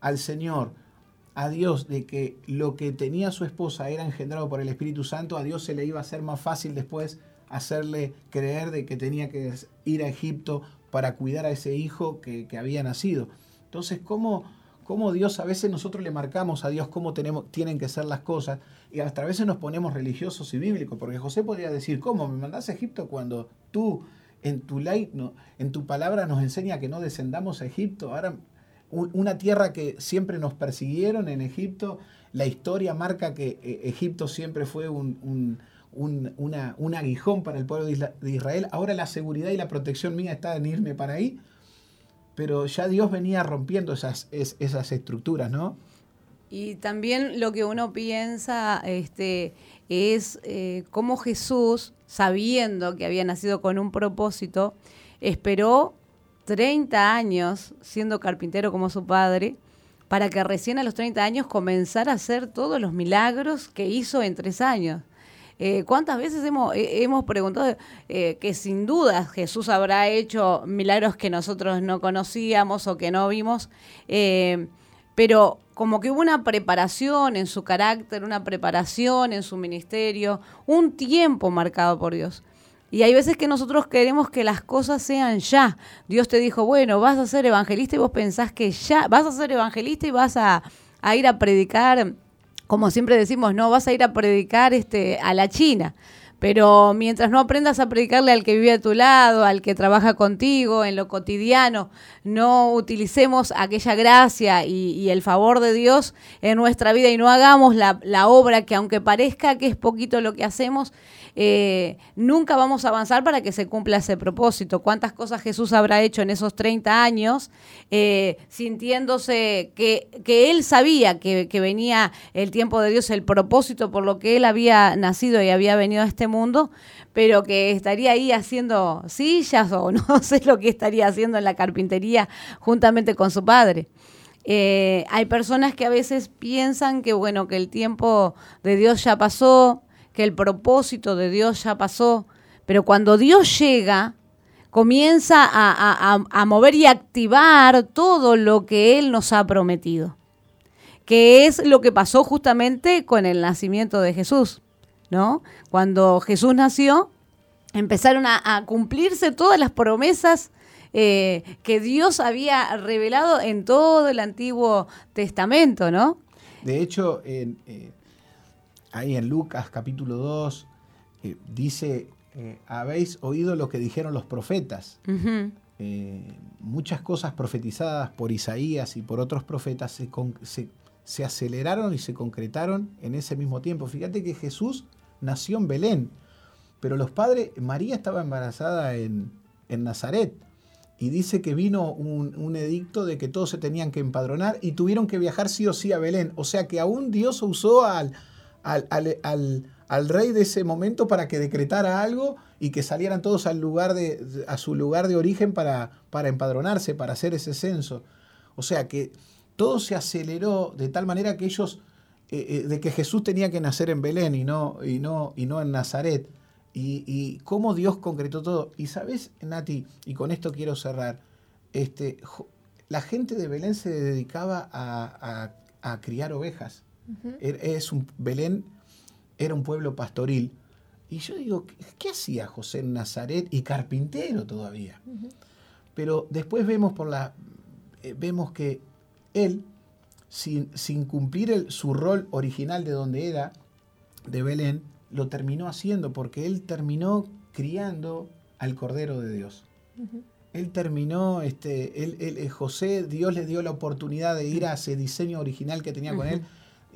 al Señor, a Dios, de que lo que tenía su esposa era engendrado por el Espíritu Santo, a Dios se le iba a hacer más fácil después hacerle creer de que tenía que ir a Egipto para cuidar a ese hijo que, que había nacido. Entonces, ¿cómo, cómo Dios, a veces nosotros le marcamos a Dios cómo tienen que ser las cosas, y hasta a veces nos ponemos religiosos y bíblicos, porque José podría decir, ¿cómo me mandás a Egipto cuando tú en tu ley, no, en tu palabra nos enseña que no descendamos a Egipto? Ahora, una tierra que siempre nos persiguieron en Egipto, la historia marca que eh, Egipto siempre fue un, un aguijón para el pueblo de Israel, ahora la seguridad y la protección mía está en irme para ahí pero ya Dios venía rompiendo esas, esas estructuras, ¿no? Y también lo que uno piensa este, es eh, cómo Jesús, sabiendo que había nacido con un propósito, esperó 30 años siendo carpintero como su padre, para que recién a los 30 años comenzara a hacer todos los milagros que hizo en tres años. Eh, ¿Cuántas veces hemos, eh, hemos preguntado eh, que sin duda Jesús habrá hecho milagros que nosotros no conocíamos o que no vimos? pero como que hubo una preparación en su carácter, una preparación en su ministerio, un tiempo marcado por Dios. Y hay veces que nosotros queremos que las cosas sean ya. Dios te dijo, bueno, vas a ser evangelista y vos pensás que ya vas a ser evangelista y vas a, a ir a predicar como siempre decimos, no vas a ir a predicar este, a la China. Pero mientras no aprendas a predicarle al que vive a tu lado, al que trabaja contigo, en lo cotidiano, no utilicemos aquella gracia y, el favor de Dios en nuestra vida y no hagamos la, la obra que aunque parezca que es poquito lo que hacemos, eh, nunca vamos a avanzar para que se cumpla ese propósito. ¿Cuántas cosas Jesús habrá hecho en esos 30 años eh, sintiéndose que, que, él sabía que, que venía el tiempo de Dios, el propósito por lo que él había nacido y había venido a este mundo? pero que estaría ahí haciendo sillas o no sé lo que estaría haciendo en la carpintería juntamente con su padre. Eh, hay personas que a veces piensan que bueno que el tiempo de Dios ya pasó, que el propósito de Dios ya pasó, pero cuando Dios llega, comienza a, mover y activar todo lo que Él nos ha prometido, que es lo que pasó justamente con el nacimiento de Jesús, ¿no? Cuando Jesús nació, empezaron a, cumplirse todas las promesas eh, que Dios había revelado en todo el Antiguo Testamento, ¿no? De hecho, en, eh, ahí en Lucas capítulo 2, eh, dice, eh, habéis oído lo que dijeron los profetas. Eh, muchas cosas profetizadas por Isaías y por otros profetas se, se, aceleraron y se concretaron en ese mismo tiempo. Fíjate que Jesús nació en Belén, pero los padres, María estaba embarazada en, Nazaret. Y dice que vino un, un, edicto de que todos se tenían que empadronar y tuvieron que viajar sí o sí a Belén. O sea que aún Dios usó al, al, rey de ese momento para que decretara algo y que salieran todos al lugar de, a su lugar de origen para, para empadronarse, para hacer ese censo. O sea que todo se aceleró de tal manera que ellos, eh, eh, de que Jesús tenía que nacer en Belén y no, y no, y no en Nazaret. Y, cómo Dios concretó todo. Y sabes, Nati, y con esto quiero cerrar, este, la gente de Belén se dedicaba a, a criar ovejas. Es un, Belén era un pueblo pastoril. Y yo digo, ¿qué, hacía José en Nazaret y carpintero todavía? Pero después vemos, por la, eh, vemos que él, sin, sin cumplir su rol original de donde era, de Belén, lo terminó haciendo porque él terminó criando al Cordero de Dios. Él terminó, este, él, eh, José, Dios le dio la oportunidad de ir a ese diseño original que tenía con él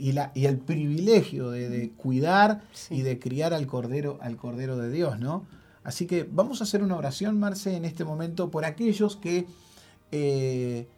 y, la, y el privilegio de, cuidar y de criar al Cordero, al Cordero de Dios, ¿no? Así que vamos a hacer una oración, Marce, en este momento por aquellos que eh,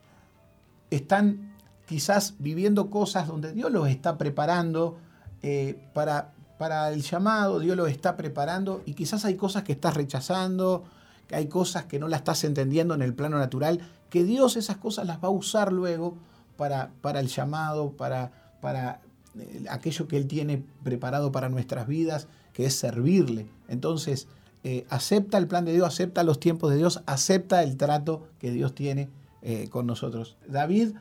están quizás viviendo cosas donde Dios los está preparando eh, para, para el llamado, Dios los está preparando y quizás hay cosas que estás rechazando, que hay cosas que no las estás entendiendo en el plano natural, que Dios esas cosas las va a usar luego para, para el llamado, para, para eh, aquello que Él tiene preparado para nuestras vidas, que es servirle. Entonces, eh, acepta el plan de Dios, acepta los tiempos de Dios, acepta el trato que Dios tiene eh, con nosotros. David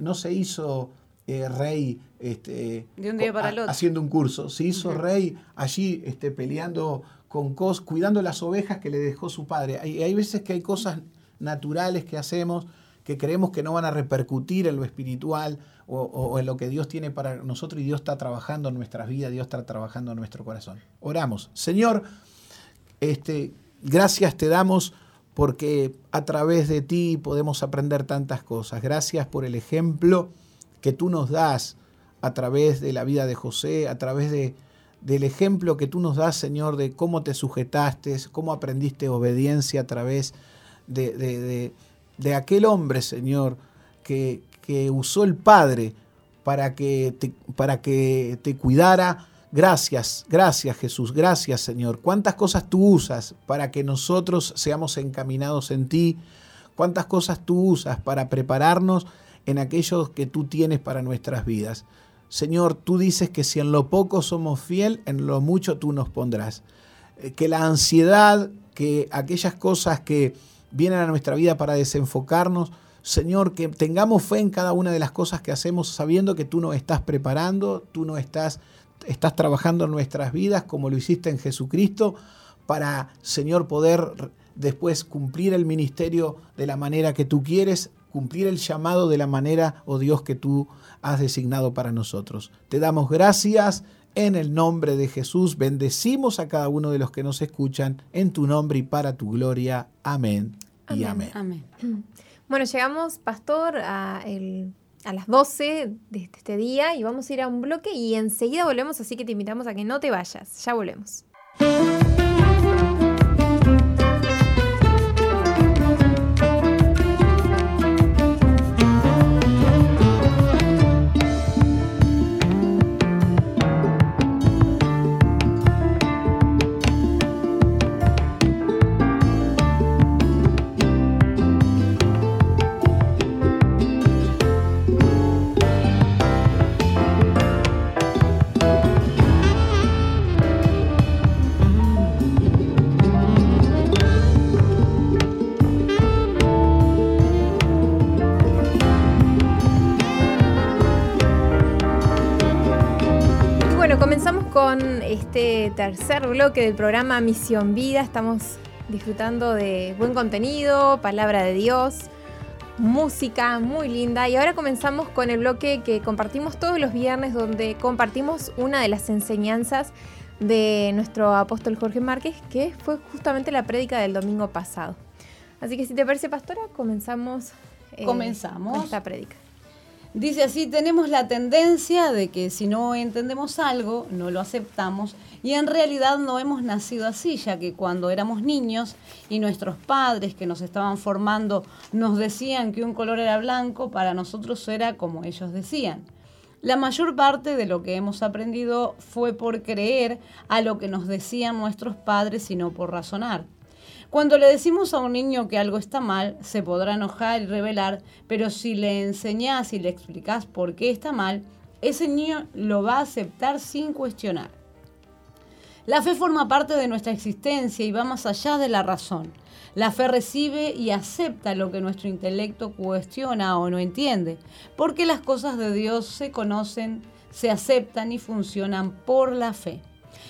no se hizo rey este, de un día para el otro. haciendo un curso, se hizo rey allí este, peleando con cosas, cuidando las ovejas que le dejó su padre. Hay, hay veces que hay cosas naturales que hacemos que creemos que no van a repercutir en lo espiritual o, en lo que Dios tiene para nosotros y Dios está trabajando en nuestras vidas, Dios está trabajando en nuestro corazón. Oramos. Señor, este, gracias te damos porque a través de ti podemos aprender tantas cosas. Gracias por el ejemplo que tú nos das a través de la vida de José, a través de, del ejemplo que tú nos das, Señor, de cómo te sujetaste, cómo aprendiste obediencia a través de de aquel hombre, Señor, que, que usó el Padre para que, te, para que te cuidara. Gracias, gracias Jesús, gracias Señor. Cuántas cosas tú usas para que nosotros seamos encaminados en ti. Cuántas cosas tú usas para prepararnos en aquellos que tú tienes para nuestras vidas. Señor, tú dices que si en lo poco somos fiel, en lo mucho tú nos pondrás. Eh, que la ansiedad, que aquellas cosas que, vienen a nuestra vida para desenfocarnos. Señor, que tengamos fe en cada una de las cosas que hacemos, sabiendo que tú nos estás preparando, tú nos estás, estás trabajando en nuestras vidas como lo hiciste en Jesucristo, para, Señor, poder después cumplir el ministerio de la manera que tú quieres, cumplir el llamado de la manera, oh Dios, que tú has designado para nosotros. Te damos gracias en el nombre de Jesús. Bendecimos a cada uno de los que nos escuchan en tu nombre y para tu gloria. Amén y amén. Bueno, llegamos, pastor, a, a las 12 de este día y vamos a ir a un bloque y enseguida volvemos, así que te invitamos a que no te vayas. Ya volvemos. Este tercer bloque del programa Misión Vida. Estamos disfrutando de buen contenido, palabra de Dios, música muy linda. Y ahora comenzamos con el bloque que compartimos todos los viernes, donde compartimos una de las enseñanzas de nuestro apóstol Jorge Márquez, que fue justamente la prédica del domingo pasado. Así que si te parece, pastora, comenzamos, eh, comenzamos. esta prédica. Dice así, tenemos la tendencia de que si no entendemos algo, no lo aceptamos y en realidad no hemos nacido así, ya que cuando éramos niños y nuestros padres que nos estaban formando nos decían que un color era blanco, para nosotros era como ellos decían. La mayor parte de lo que hemos aprendido fue por creer a lo que nos decían nuestros padres y no por razonar. Cuando le decimos a un niño que algo está mal, se podrá enojar y rebelar, pero si le enseñás y le explicás por qué está mal, ese niño lo va a aceptar sin cuestionar. La fe forma parte de nuestra existencia y va más allá de la razón. La fe recibe y acepta lo que nuestro intelecto cuestiona o no entiende, porque las cosas de Dios se conocen, se aceptan y funcionan por la fe.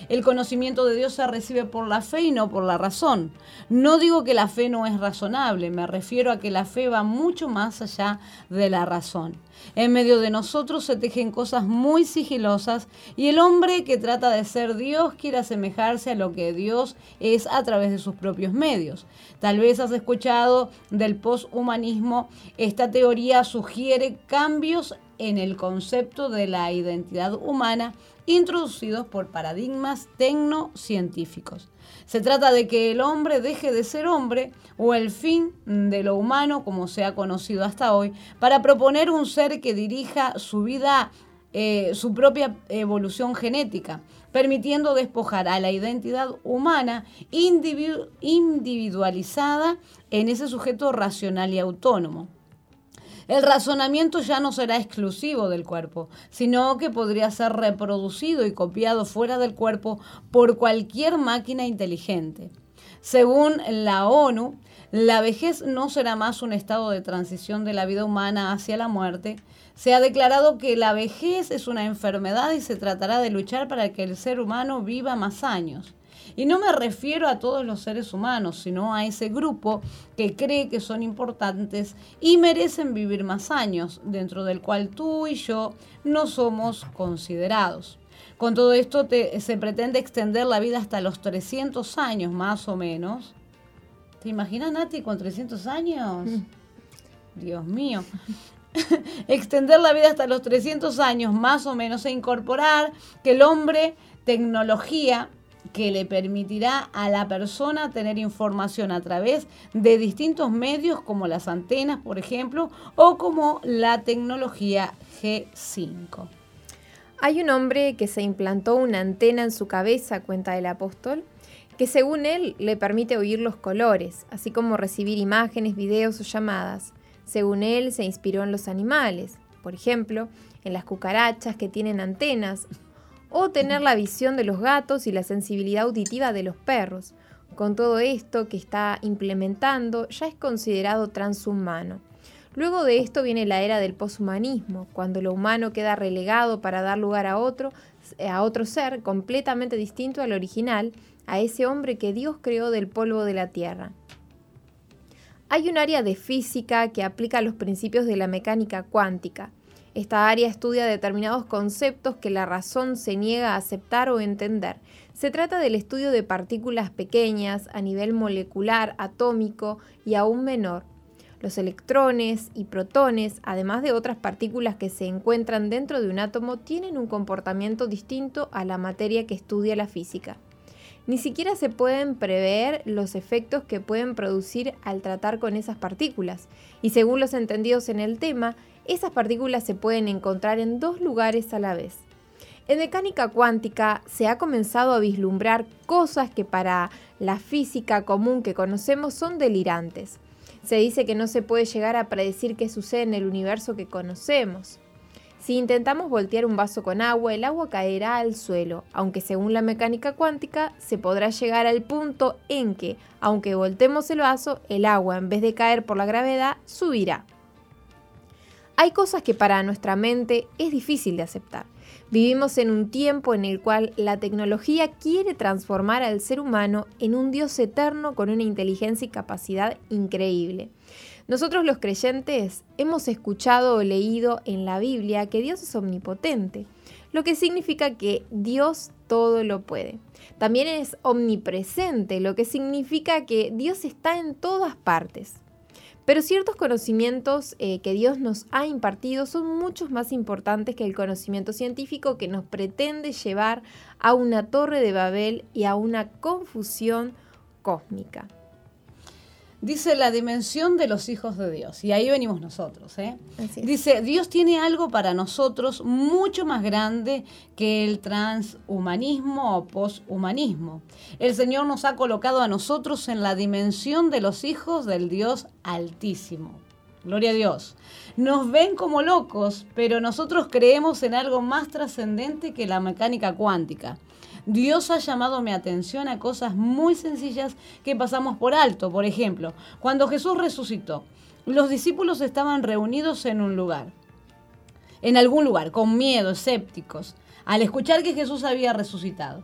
El conocimiento de Dios se recibe por la fe y no por la razón. No digo que la fe no es razonable, me refiero a que la fe va mucho más allá de la razón. En medio de nosotros se tejen cosas muy sigilosas y el hombre que trata de ser Dios quiere asemejarse a lo que Dios es a través de sus propios medios. Tal vez has escuchado del poshumanismo. Esta teoría sugiere cambios en el concepto de la identidad humana introducidos por paradigmas tecnocientíficos. Se trata de que el hombre deje de ser hombre o el fin de lo humano como se ha conocido hasta hoy para proponer un ser que dirija su vida, eh, su propia evolución genética, permitiendo despojar a la identidad humana individualizada en ese sujeto racional y autónomo. El razonamiento ya no será exclusivo del cuerpo, sino que podría ser reproducido y copiado fuera del cuerpo por cualquier máquina inteligente. Según la ONU, la vejez no será más un estado de transición de la vida humana hacia la muerte. Se ha declarado que la vejez es una enfermedad y se tratará de luchar para que el ser humano viva más años. Y no me refiero a todos los seres humanos, sino a ese grupo que cree que son importantes y merecen vivir más años, dentro del cual tú y yo no somos considerados. Con todo esto se pretende extender la vida hasta los 300 años, más o menos. ¿Te imaginas, Nati, con 300 años? Mm. Dios mío. extender la vida hasta los 300 años, más o menos, e incorporar que el hombre, tecnología, que le permitirá a la persona tener información a través de distintos medios como las antenas, por ejemplo, o como la tecnología G5. Hay un hombre que se implantó una antena en su cabeza, cuenta el apóstol, que según él le permite oír los colores, así como recibir imágenes, videos o llamadas. Según él se inspiró en los animales, por ejemplo, en las cucarachas que tienen antenas, o tener la visión de los gatos y la sensibilidad auditiva de los perros. Con todo esto que está implementando, ya es considerado transhumano. Luego de esto viene la era del poshumanismo, cuando lo humano queda relegado para dar lugar a otro, a otro ser completamente distinto al original, a ese hombre que Dios creó del polvo de la tierra. Hay un área de física que aplica los principios de la mecánica cuántica. Esta área estudia determinados conceptos que la razón se niega a aceptar o entender. Se trata del estudio de partículas pequeñas a nivel molecular, atómico y aún menor. Los electrones y protones, además de otras partículas que se encuentran dentro de un átomo, tienen un comportamiento distinto a la materia que estudia la física. Ni siquiera se pueden prever los efectos que pueden producir al tratar con esas partículas, y según los entendidos en el tema, esas partículas se pueden encontrar en dos lugares a la vez. En mecánica cuántica se ha comenzado a vislumbrar cosas que para la física común que conocemos son delirantes. Se dice que no se puede llegar a predecir qué sucede en el universo que conocemos. Si intentamos voltear un vaso con agua, el agua caerá al suelo, aunque según la mecánica cuántica se podrá llegar al punto en que, aunque voltemos el vaso, el agua en vez de caer por la gravedad, subirá. Hay cosas que para nuestra mente es difícil de aceptar. Vivimos en un tiempo en el cual la tecnología quiere transformar al ser humano en un Dios eterno con una inteligencia y capacidad increíble. Nosotros los creyentes hemos escuchado o leído en la Biblia que Dios es omnipotente, lo que significa que Dios todo lo puede. También es omnipresente, lo que significa que Dios está en todas partes. Pero ciertos conocimientos eh, que Dios nos ha impartido son muchos más importantes que el conocimiento científico que nos pretende llevar a una torre de Babel y a una confusión cósmica. Dice la dimensión de los hijos de Dios. Y ahí venimos nosotros. ¿eh? Dice, Dios tiene algo para nosotros mucho más grande que el transhumanismo o poshumanismo. El Señor nos ha colocado a nosotros en la dimensión de los hijos del Dios altísimo. Gloria a Dios. Nos ven como locos, pero nosotros creemos en algo más trascendente que la mecánica cuántica. Dios ha llamado mi atención a cosas muy sencillas que pasamos por alto. Por ejemplo, cuando Jesús resucitó, los discípulos estaban reunidos en un lugar, en algún lugar, con miedo, escépticos, al escuchar que Jesús había resucitado.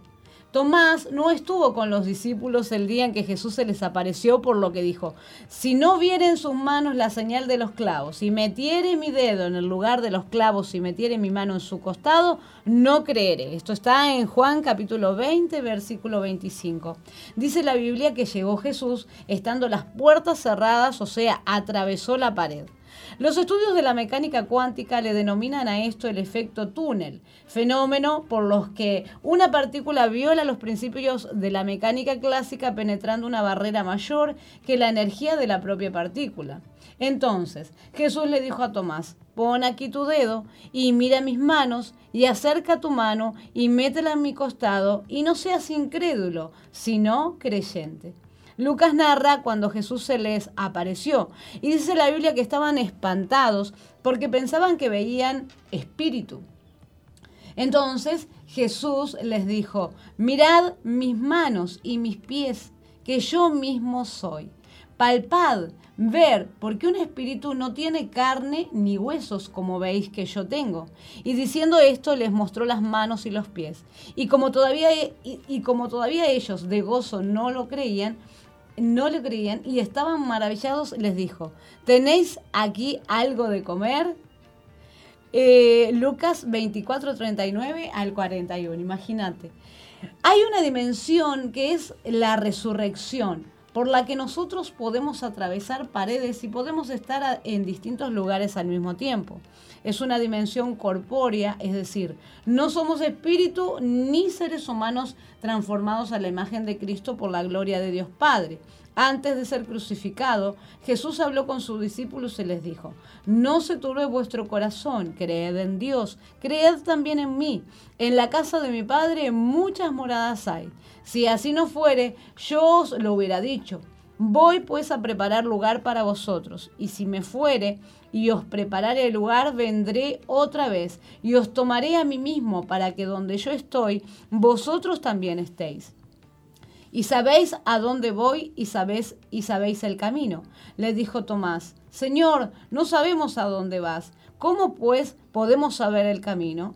Tomás no estuvo con los discípulos el día en que Jesús se les apareció, por lo que dijo, si no viere en sus manos la señal de los clavos, y metiere mi dedo en el lugar de los clavos y metiere mi mano en su costado, no creeré. Esto está en Juan capítulo 20, versículo 25. Dice la Biblia que llegó Jesús estando las puertas cerradas, o sea, atravesó la pared. Los estudios de la mecánica cuántica le denominan a esto el efecto túnel, fenómeno por los que una partícula viola los principios de la mecánica clásica penetrando una barrera mayor que la energía de la propia partícula. Entonces, Jesús le dijo a Tomás, pon aquí tu dedo y mira mis manos y acerca tu mano y métela en mi costado y no seas incrédulo, sino creyente. Lucas narra cuando Jesús se les apareció y dice la Biblia que estaban espantados porque pensaban que veían espíritu. Entonces Jesús les dijo, mirad mis manos y mis pies, que yo mismo soy. Palpad, ver, porque un espíritu no tiene carne ni huesos como veis que yo tengo. Y diciendo esto les mostró las manos y los pies. Y como todavía, todavía ellos de gozo no lo creían, no le creían y estaban maravillados, les dijo, ¿tenéis aquí algo de comer? Eh, Lucas 24, 39 al 41, imagínate. Hay una dimensión que es la resurrección, por la que nosotros podemos atravesar paredes y podemos estar en distintos lugares al mismo tiempo. Es una dimensión corpórea, es decir, no somos espíritu ni seres humanos transformados a la imagen de Cristo por la gloria de Dios Padre. Antes de ser crucificado, Jesús habló con sus discípulos y les dijo, no se turbe vuestro corazón, creed en Dios, creed también en mí. En la casa de mi Padre muchas moradas hay. Si así no fuere, yo os lo hubiera dicho. Voy pues a preparar lugar para vosotros, y si me fuere y os prepararé el lugar, vendré otra vez y os tomaré a mí mismo para que donde yo estoy, vosotros también estéis y sabéis a dónde voy y sabéis, y sabéis el camino. Le dijo Tomás, Señor, no sabemos a dónde vas. ¿Cómo pues podemos saber el camino?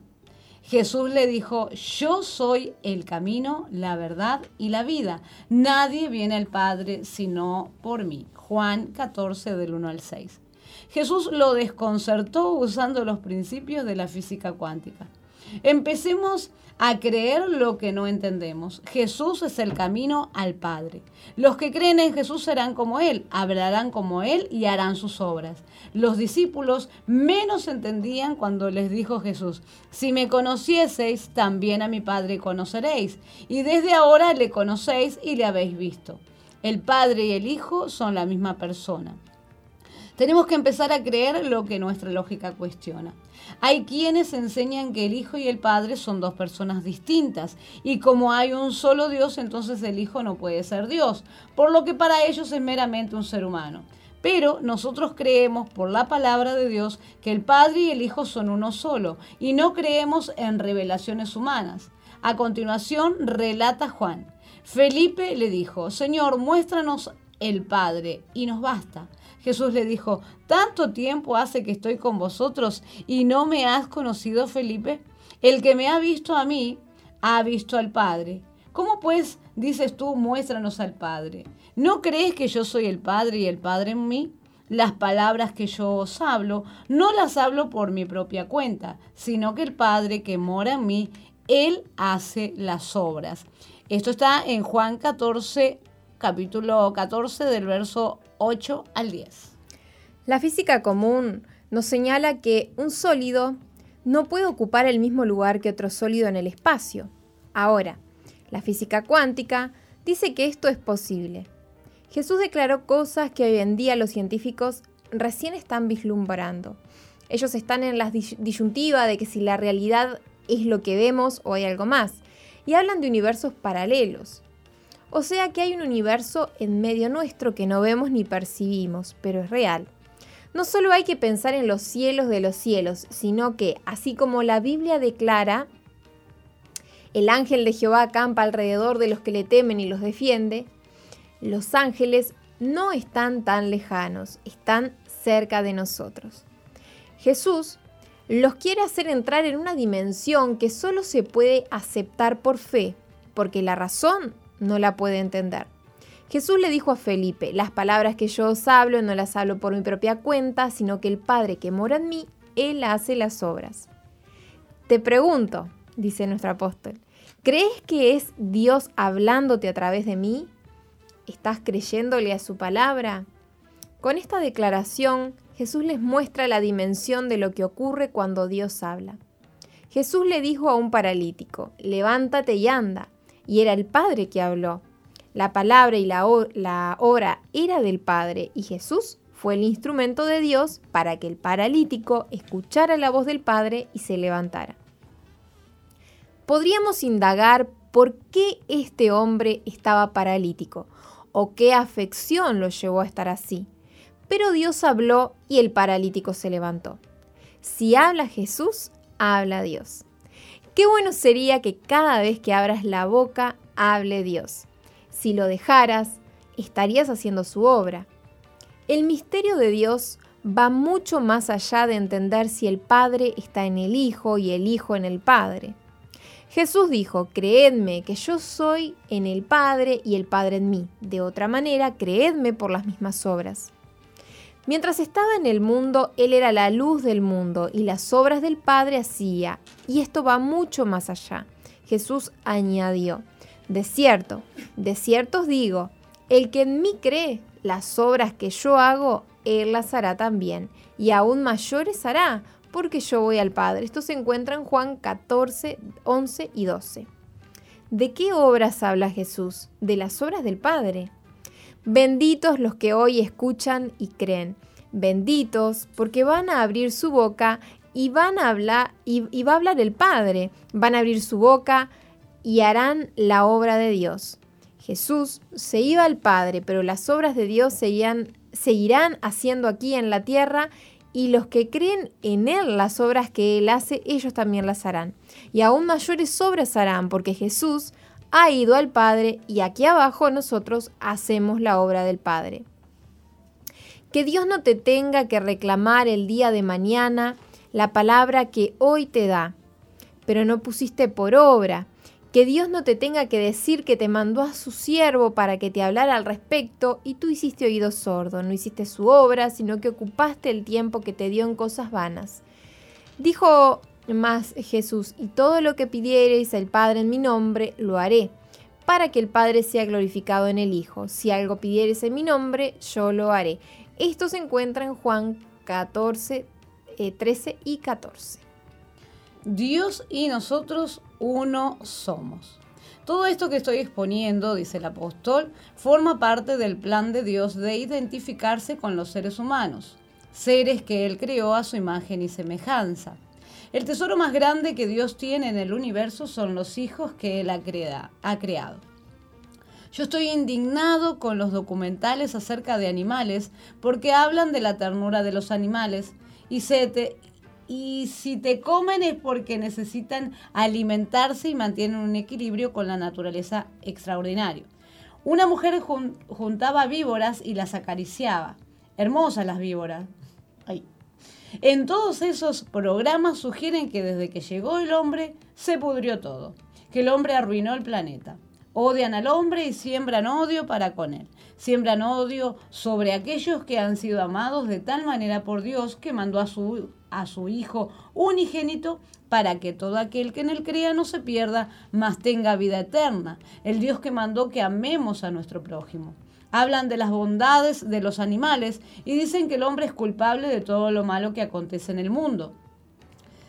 Jesús le dijo, yo soy el camino, la verdad y la vida. Nadie viene al Padre sino por mí. Juan 14 del 1 al 6. Jesús lo desconcertó usando los principios de la física cuántica. Empecemos a creer lo que no entendemos. Jesús es el camino al Padre. Los que creen en Jesús serán como Él, hablarán como Él y harán sus obras. Los discípulos menos entendían cuando les dijo Jesús, si me conocieseis, también a mi Padre conoceréis. Y desde ahora le conocéis y le habéis visto. El Padre y el Hijo son la misma persona. Tenemos que empezar a creer lo que nuestra lógica cuestiona. Hay quienes enseñan que el Hijo y el Padre son dos personas distintas y como hay un solo Dios, entonces el Hijo no puede ser Dios, por lo que para ellos es meramente un ser humano. Pero nosotros creemos por la palabra de Dios que el Padre y el Hijo son uno solo y no creemos en revelaciones humanas. A continuación relata Juan. Felipe le dijo, Señor, muéstranos el Padre y nos basta. Jesús le dijo, ¿tanto tiempo hace que estoy con vosotros y no me has conocido, Felipe? El que me ha visto a mí, ha visto al Padre. ¿Cómo pues dices tú, muéstranos al Padre? ¿No crees que yo soy el Padre y el Padre en mí? Las palabras que yo os hablo, no las hablo por mi propia cuenta, sino que el Padre que mora en mí, Él hace las obras. Esto está en Juan 14, capítulo 14 del verso 8 al 10. La física común nos señala que un sólido no puede ocupar el mismo lugar que otro sólido en el espacio. Ahora, la física cuántica dice que esto es posible. Jesús declaró cosas que hoy en día los científicos recién están vislumbrando. Ellos están en la disyuntiva de que si la realidad es lo que vemos o hay algo más, y hablan de universos paralelos. O sea que hay un universo en medio nuestro que no vemos ni percibimos, pero es real. No solo hay que pensar en los cielos de los cielos, sino que, así como la Biblia declara, el ángel de Jehová acampa alrededor de los que le temen y los defiende, los ángeles no están tan lejanos, están cerca de nosotros. Jesús los quiere hacer entrar en una dimensión que solo se puede aceptar por fe, porque la razón no la puede entender. Jesús le dijo a Felipe, las palabras que yo os hablo no las hablo por mi propia cuenta, sino que el Padre que mora en mí, Él hace las obras. Te pregunto, dice nuestro apóstol, ¿crees que es Dios hablándote a través de mí? ¿Estás creyéndole a su palabra? Con esta declaración, Jesús les muestra la dimensión de lo que ocurre cuando Dios habla. Jesús le dijo a un paralítico, levántate y anda y era el Padre que habló. La palabra y la, obra era del Padre y Jesús fue el instrumento de Dios para que el paralítico escuchara la voz del Padre y se levantara. Podríamos indagar por qué este hombre estaba paralítico o qué afección lo llevó a estar así. Pero Dios habló y el paralítico se levantó. Si habla Jesús, habla Dios. Qué bueno sería que cada vez que abras la boca, hable Dios. Si lo dejaras, estarías haciendo su obra. El misterio de Dios va mucho más allá de entender si el Padre está en el Hijo y el Hijo en el Padre. Jesús dijo, creedme que yo soy en el Padre y el Padre en mí. De otra manera, creedme por las mismas obras. Mientras estaba en el mundo, Él era la luz del mundo y las obras del Padre hacía. Y esto va mucho más allá. Jesús añadió, de cierto, de cierto os digo, el que en mí cree, las obras que yo hago, Él las hará también, y aún mayores hará, porque yo voy al Padre. Esto se encuentra en Juan 14, 11 y 12. ¿De qué obras habla Jesús? De las obras del Padre. Benditos los que hoy escuchan y creen. Benditos porque van a abrir su boca y van a hablar y, va a hablar el Padre. Van a abrir su boca y harán la obra de Dios. Jesús se iba al Padre, pero las obras de Dios seguirán haciendo aquí en la tierra y los que creen en Él las obras que Él hace, ellos también las harán. Y aún mayores obras harán, porque Jesús ha ido al Padre y aquí abajo nosotros hacemos la obra del Padre. Que Dios no te tenga que reclamar el día de mañana la palabra que hoy te da, pero no pusiste por obra que Dios no te tenga que decir que te mandó a su siervo para que te hablara al respecto y tú hiciste oído sordo, no hiciste su obra, sino que ocupaste el tiempo que te dio en cosas vanas. Dijo más Jesús, y todo lo que pidiereis al Padre en mi nombre, lo haré, para que el Padre sea glorificado en el Hijo. Si algo pidiereis en mi nombre, yo lo haré. Esto se encuentra en Juan 14, 13 eh, y 14. Dios y nosotros uno somos. Todo esto que estoy exponiendo, dice el apóstol, forma parte del plan de Dios de identificarse con los seres humanos, seres que Él creó a su imagen y semejanza. El tesoro más grande que Dios tiene en el universo son los hijos que Él ha, ha creado. Yo estoy indignado con los documentales acerca de animales porque hablan de la ternura de los animales y y si te comen es porque necesitan alimentarse y mantienen un equilibrio con la naturaleza extraordinario. Una mujer juntaba víboras y las acariciaba. Hermosas las víboras. En todos esos programas sugieren que desde que llegó el hombre se pudrió todo, que el hombre arruinó el planeta. Odian al hombre y siembran odio para con él. Siembran odio sobre aquellos que han sido amados de tal manera por Dios que mandó a su a su Hijo unigénito para que todo aquel que en él crea no se pierda, mas tenga vida eterna. El Dios que mandó que amemos a nuestro prójimo. Hablan de las bondades de los animales y dicen que el hombre es culpable de todo lo malo que acontece en el mundo.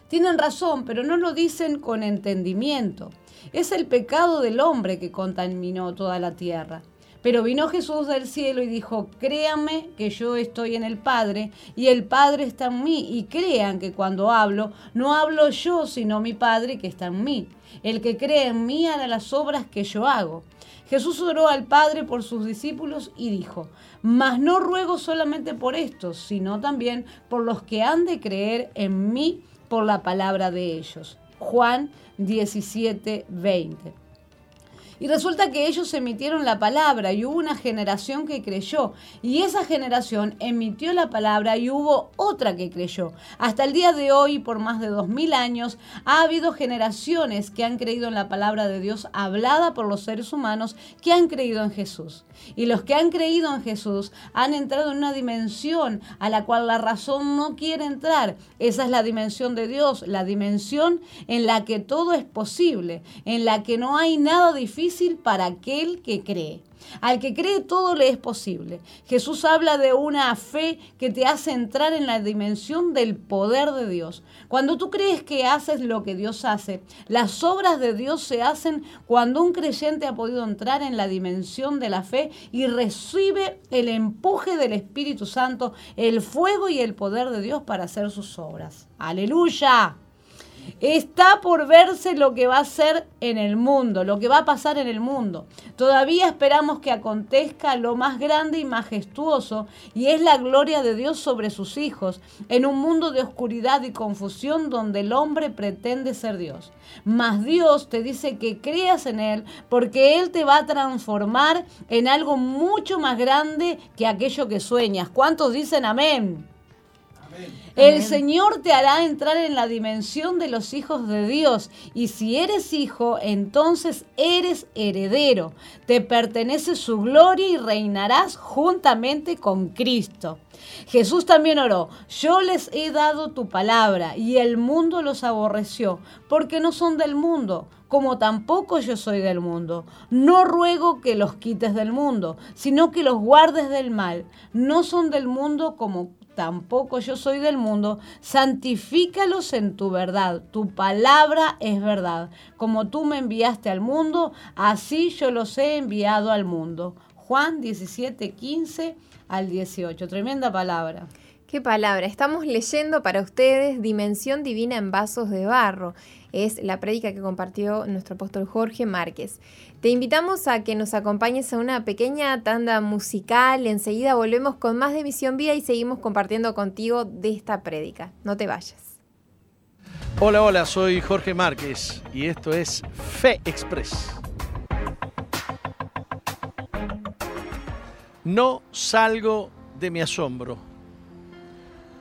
Tienen razón, pero no lo dicen con entendimiento. Es el pecado del hombre que contaminó toda la tierra. Pero vino Jesús del cielo y dijo, créanme que yo estoy en el Padre y el Padre está en mí. Y crean que cuando hablo, no hablo yo, sino mi Padre que está en mí. El que cree en mí hará las obras que yo hago. Jesús oró al Padre por sus discípulos y dijo, mas no ruego solamente por estos, sino también por los que han de creer en mí por la palabra de ellos. Juan 17, 20. Y resulta que ellos emitieron la palabra y hubo una generación que creyó. Y esa generación emitió la palabra y hubo otra que creyó. Hasta el día de hoy, por más de dos mil años, ha habido generaciones que han creído en la palabra de Dios hablada por los seres humanos que han creído en Jesús. Y los que han creído en Jesús han entrado en una dimensión a la cual la razón no quiere entrar. Esa es la dimensión de Dios, la dimensión en la que todo es posible, en la que no hay nada difícil para aquel que cree. Al que cree todo le es posible. Jesús habla de una fe que te hace entrar en la dimensión del poder de Dios. Cuando tú crees que haces lo que Dios hace, las obras de Dios se hacen cuando un creyente ha podido entrar en la dimensión de la fe y recibe el empuje del Espíritu Santo, el fuego y el poder de Dios para hacer sus obras. Aleluya. Está por verse lo que va a ser en el mundo, lo que va a pasar en el mundo. Todavía esperamos que acontezca lo más grande y majestuoso, y es la gloria de Dios sobre sus hijos, en un mundo de oscuridad y confusión donde el hombre pretende ser Dios. Mas Dios te dice que creas en Él, porque Él te va a transformar en algo mucho más grande que aquello que sueñas. ¿Cuántos dicen amén? El Señor te hará entrar en la dimensión de los hijos de Dios. Y si eres hijo, entonces eres heredero. Te pertenece su gloria y reinarás juntamente con Cristo. Jesús también oró, yo les he dado tu palabra y el mundo los aborreció, porque no son del mundo, como tampoco yo soy del mundo. No ruego que los quites del mundo, sino que los guardes del mal. No son del mundo como tampoco yo soy del mundo, santifícalos en tu verdad. Tu palabra es verdad. Como tú me enviaste al mundo, así yo los he enviado al mundo. Juan 17, 15 al 18. Tremenda palabra. Qué palabra. Estamos leyendo para ustedes Dimensión Divina en Vasos de Barro. Es la prédica que compartió nuestro apóstol Jorge Márquez. Te invitamos a que nos acompañes a una pequeña tanda musical. Enseguida volvemos con más de Misión Vida y seguimos compartiendo contigo de esta prédica. No te vayas. Hola, hola, soy Jorge Márquez y esto es Fe Express. No salgo de mi asombro.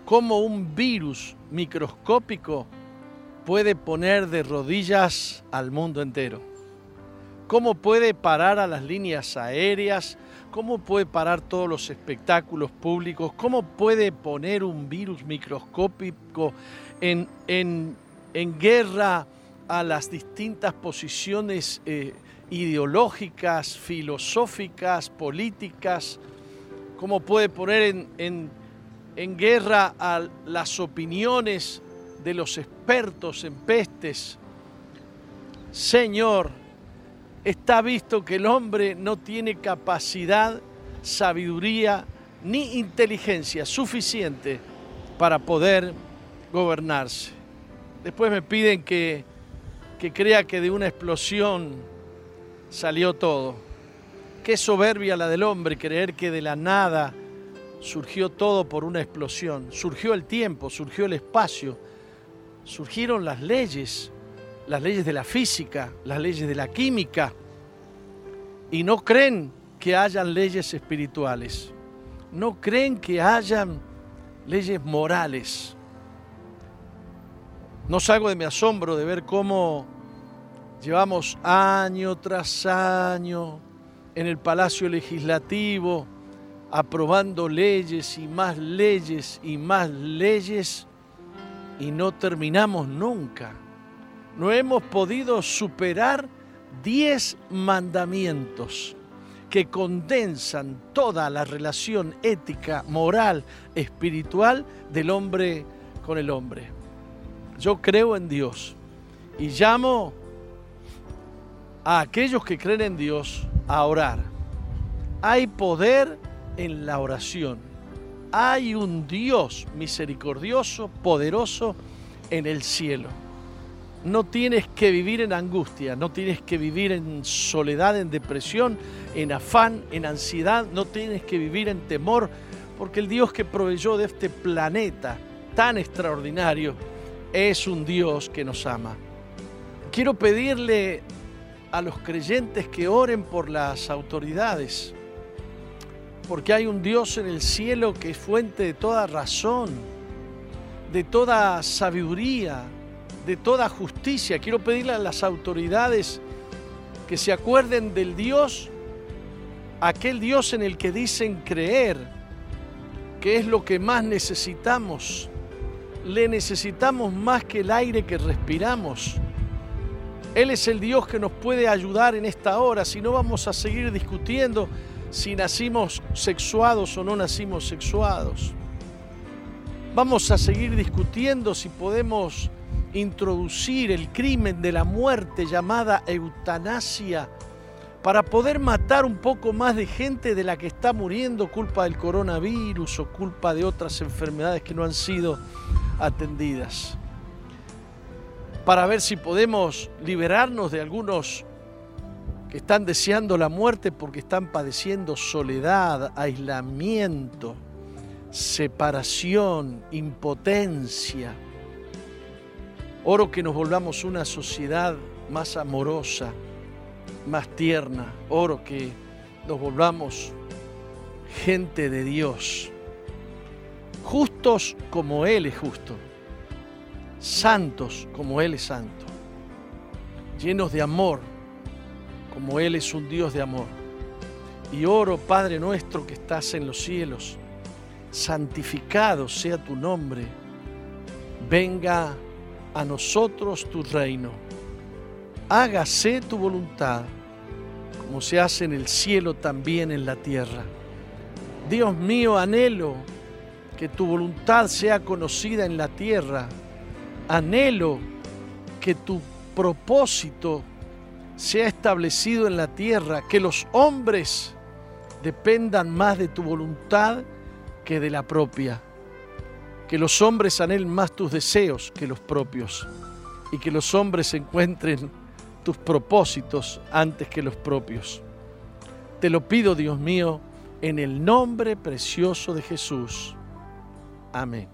Como un virus microscópico puede poner de rodillas al mundo entero. Cómo puede parar a las líneas aéreas, cómo puede parar todos los espectáculos públicos, cómo puede poner un virus microscópico en, guerra a las distintas posiciones eh, ideológicas, filosóficas, políticas, cómo puede poner en, en guerra a las opiniones de los expertos en pestes. Señor, está visto que el hombre no tiene capacidad, sabiduría ni inteligencia suficiente para poder gobernarse. Después me piden que, que crea que de una explosión salió todo. Qué soberbia la del hombre creer que de la nada surgió todo por una explosión. Surgió el tiempo, surgió el espacio, surgieron las leyes, las leyes de la física, las leyes de la química, y no creen que hayan leyes espirituales, no creen que hayan leyes morales. No salgo de mi asombro de ver cómo llevamos año tras año en el Palacio Legislativo aprobando leyes y más leyes y más leyes y no terminamos nunca no hemos podido superar diez mandamientos que condensan toda la relación ética, moral, espiritual del hombre con el hombre. Yo creo en Dios y llamo a aquellos que creen en Dios a orar. Hay poder en la oración. Hay un Dios misericordioso, poderoso en el cielo no tienes que vivir en angustia, no tienes que vivir en soledad, en depresión, en afán, en ansiedad, no tienes que vivir en temor, porque el Dios que proveyó de este planeta tan extraordinario es un Dios que nos ama. Quiero pedirle a los creyentes que oren por las autoridades, porque hay un Dios en el cielo que es fuente de toda razón, de toda sabiduría, de toda justicia. Quiero pedirle a las autoridades que se acuerden del Dios, aquel Dios en el que dicen creer, que es lo que más necesitamos. Le necesitamos más que el aire que respiramos. Él es el Dios que nos puede ayudar en esta hora, si no vamos a seguir discutiendo si nacimos sexuados o no nacimos sexuados. Vamos a seguir discutiendo si podemos introducir el crimen de la muerte llamada eutanasia para poder matar un poco más de gente de la que está muriendo culpa del coronavirus o culpa de otras enfermedades que no han sido atendidas. para ver si podemos liberarnos de algunos están deseando la muerte porque están padeciendo soledad, aislamiento, separación, impotencia. Oro que nos volvamos una sociedad más amorosa, más tierna. Oro que nos volvamos gente de Dios, justos como Él es justo, santos como Él es santo, llenos de amor como Él es un Dios de amor. Y oro, Padre nuestro que estás en los cielos, santificado sea tu nombre, venga a nosotros tu reino, hágase tu voluntad, como se hace en el cielo también en la tierra. Dios mío, anhelo que tu voluntad sea conocida en la tierra, anhelo que tu propósito sea establecido en la tierra, que los hombres dependan más de tu voluntad que de la propia, que los hombres anhelen más tus deseos que los propios y que los hombres encuentren tus propósitos antes que los propios. Te lo pido, Dios mío, en el nombre precioso de Jesús. Amén.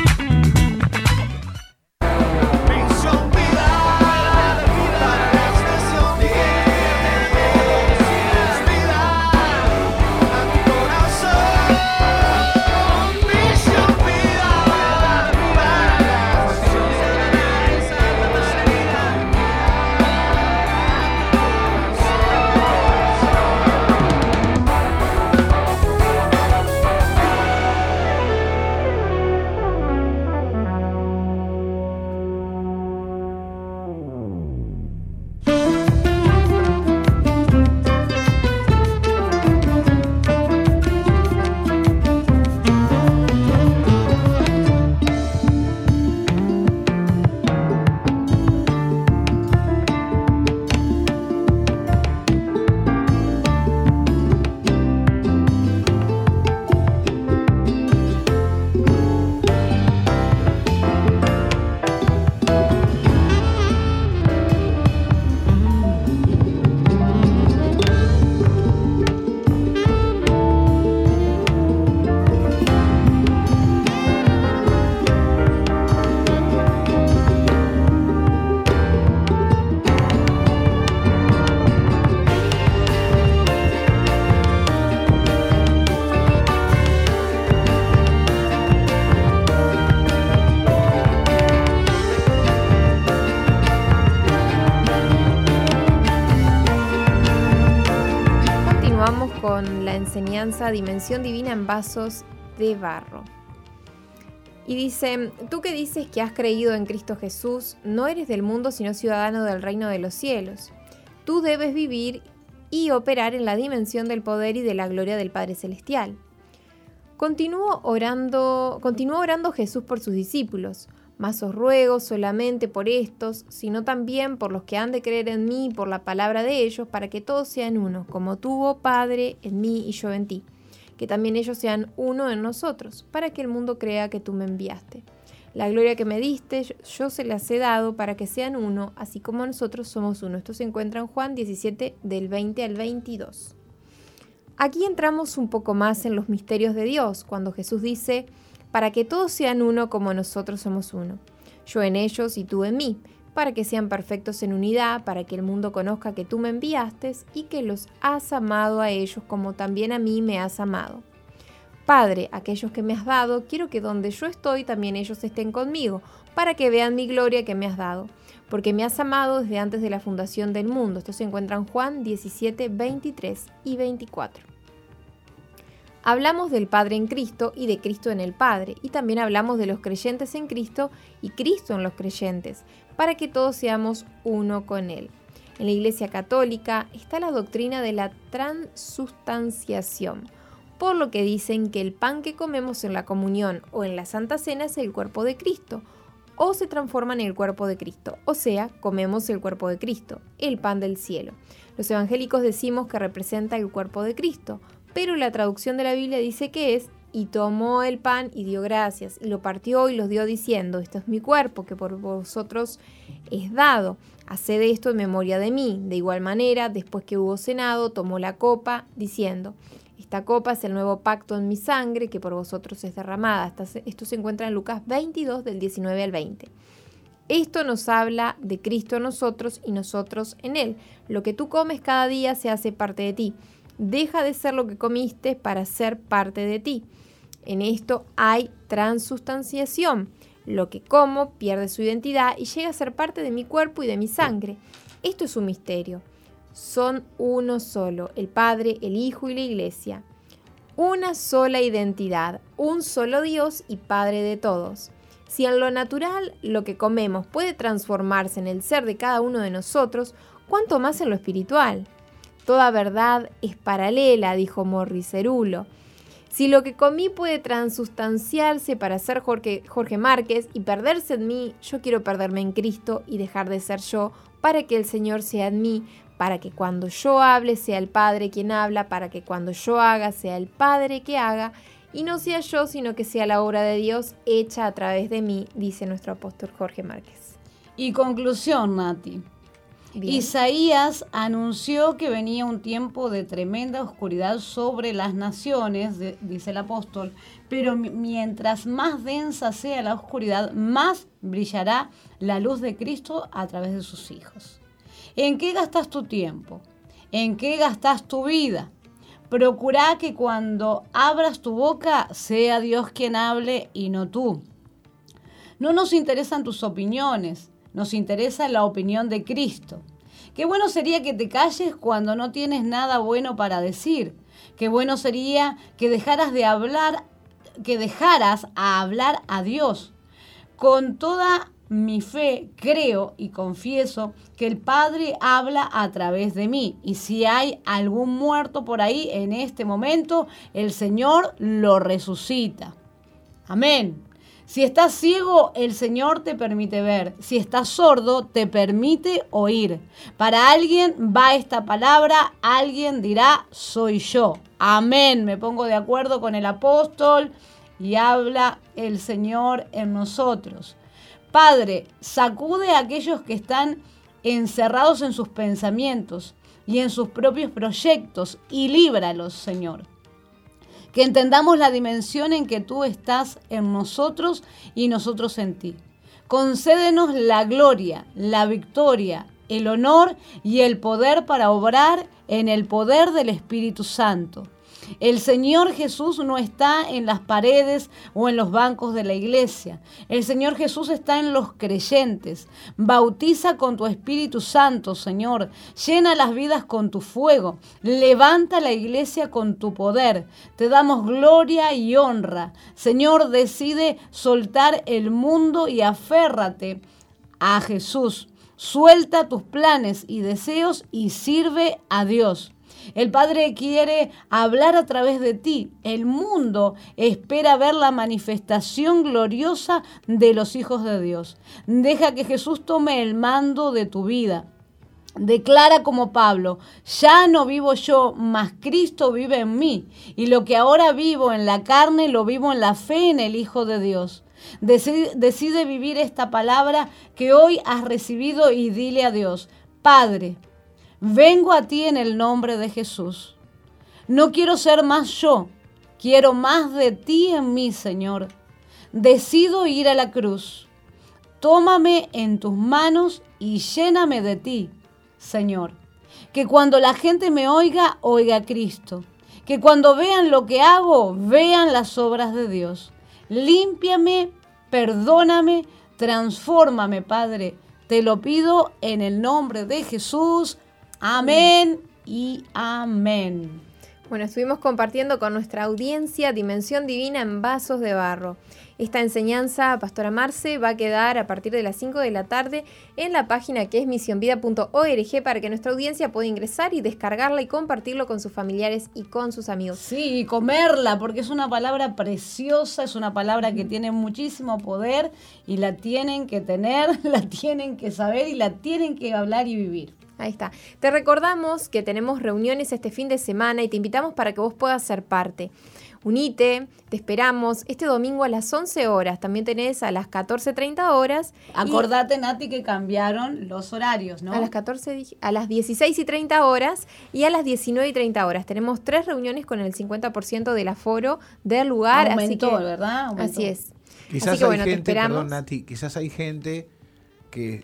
Enseñanza Dimensión Divina en Vasos de Barro. Y dice, tú que dices que has creído en Cristo Jesús, no eres del mundo sino ciudadano del reino de los cielos. Tú debes vivir y operar en la dimensión del poder y de la gloria del Padre Celestial. Continuó orando, continuó orando Jesús por sus discípulos. Mas os ruego solamente por estos, sino también por los que han de creer en mí por la palabra de ellos, para que todos sean uno, como tú, oh Padre, en mí y yo en ti. Que también ellos sean uno en nosotros, para que el mundo crea que tú me enviaste. La gloria que me diste, yo se las he dado para que sean uno, así como nosotros somos uno. Esto se encuentra en Juan 17 del 20 al 22. Aquí entramos un poco más en los misterios de Dios, cuando Jesús dice, para que todos sean uno como nosotros somos uno. Yo en ellos y tú en mí, para que sean perfectos en unidad, para que el mundo conozca que tú me enviaste y que los has amado a ellos como también a mí me has amado. Padre, aquellos que me has dado, quiero que donde yo estoy también ellos estén conmigo, para que vean mi gloria que me has dado, porque me has amado desde antes de la fundación del mundo. Esto se encuentra en Juan 17, 23 y 24. Hablamos del Padre en Cristo y de Cristo en el Padre, y también hablamos de los creyentes en Cristo y Cristo en los creyentes, para que todos seamos uno con Él. En la Iglesia Católica está la doctrina de la transustanciación, por lo que dicen que el pan que comemos en la comunión o en la Santa Cena es el cuerpo de Cristo, o se transforman en el cuerpo de Cristo, o sea, comemos el cuerpo de Cristo, el pan del cielo. Los evangélicos decimos que representa el cuerpo de Cristo, pero la traducción de la Biblia dice que es y tomó el pan y dio gracias, y lo partió y los dio diciendo, esto es mi cuerpo que por vosotros es dado, haced esto en memoria de mí. De igual manera, después que hubo cenado, tomó la copa, diciendo, esta copa es el nuevo pacto en mi sangre que por vosotros es derramada. Esto se encuentra en Lucas 22 del 19 al 20. Esto nos habla de Cristo en nosotros y nosotros en Él. Lo que tú comes cada día se hace parte de ti. Deja de ser lo que comiste para ser parte de ti. En esto hay transustanciación. Lo que como pierde su identidad y llega a ser parte de mi cuerpo y de mi sangre. Esto es un misterio. Son uno solo, el Padre, el Hijo y la Iglesia. Una sola identidad, un solo Dios y Padre de todos. Si en lo natural lo que comemos puede transformarse en el ser de cada uno de nosotros, ¿cuánto más en lo espiritual? Toda verdad es paralela, dijo Morris Cerulo. Si lo que comí puede transustanciarse para ser Jorge, Jorge Márquez y perderse en mí, yo quiero perderme en Cristo y dejar de ser yo para que el Señor sea en mí, para que cuando yo hable sea el Padre quien habla, para que cuando yo haga sea el Padre que haga, y no sea yo, sino que sea la obra de Dios hecha a través de mí, dice nuestro apóstol Jorge Márquez. Y conclusión, Nati. Isaías anunció que venía un tiempo de tremenda oscuridad sobre las naciones, dice el apóstol, pero mientras más densa sea la oscuridad, más brillará la luz de Cristo a través de sus hijos. ¿En qué gastas tu tiempo? ¿En qué gastas tu vida? Procura que cuando abras tu boca sea Dios quien hable y no tú. No nos interesan tus opiniones, nos interesa la opinión de Cristo. Qué bueno sería que te calles cuando no tienes nada bueno para decir. Qué bueno sería que dejaras de hablar, que dejaras a hablar a Dios. Con toda mi fe creo y confieso que el Padre habla a través de mí. Y si hay algún muerto por ahí en este momento, el Señor lo resucita. Amén. Si estás ciego, el Señor te permite ver. Si estás sordo, te permite oír. Para alguien va esta palabra, alguien dirá, soy yo. Amén. Me pongo de acuerdo con el apóstol y habla el Señor en nosotros. Padre, sacude a aquellos que están encerrados en sus pensamientos y en sus propios proyectos y líbralos, Señor que entendamos la dimensión en que tú estás en nosotros y nosotros en ti. Concédenos la gloria, la victoria, el honor y el poder para obrar en el poder del Espíritu Santo. El Señor Jesús no está en las paredes o en los bancos de la iglesia. El Señor Jesús está en los creyentes. Bautiza con tu Espíritu Santo, Señor. Llena las vidas con tu fuego. Levanta la iglesia con tu poder. Te damos gloria y honra. Señor, decide soltar el mundo y aférrate a Jesús. Suelta tus planes y deseos y sirve a Dios. El Padre quiere hablar a través de ti. El mundo espera ver la manifestación gloriosa de los hijos de Dios. Deja que Jesús tome el mando de tu vida. Declara como Pablo, ya no vivo yo, mas Cristo vive en mí, y lo que ahora vivo en la carne lo vivo en la fe en el Hijo de Dios. Decide, vivir esta palabra que hoy has recibido y dile a Dios, Padre, Vengo a ti en el nombre de Jesús. No quiero ser más yo, quiero más de ti en mí, Señor. Decido ir a la cruz. Tómame en tus manos y lléname de ti, Señor. Que cuando la gente me oiga, oiga a Cristo. Que cuando vean lo que hago, vean las obras de Dios. Límpiame, perdóname, transfórmame, Padre. Te lo pido en el nombre de Jesús. Amén y amén. Bueno, estuvimos compartiendo con nuestra audiencia Dimensión Divina en Vasos de Barro. Esta enseñanza, Pastora Marce, va a quedar a partir de las 5 de la tarde en la página que es misionvida.org para que nuestra audiencia pueda ingresar y descargarla y compartirlo con sus familiares y con sus amigos. Sí, y comerla, porque es una palabra preciosa, es una palabra que tiene muchísimo poder y la tienen que tener, la tienen que saber y la tienen que hablar y vivir. Ahí está. Te recordamos que tenemos reuniones este fin de semana y te invitamos para que vos puedas ser parte. Unite, te esperamos este domingo a las 11 horas. También tenés a las 14.30 horas. Acordate, Nati, que cambiaron los horarios, ¿no? A las 14, a las 16 y 30 horas y a las 19 y 30 horas. Tenemos tres reuniones con el 50% del aforo del lugar. Aumentó, así que, ¿verdad? Así es. Quizás así que hay bueno, te gente, esperamos. perdón, Nati, quizás hay gente que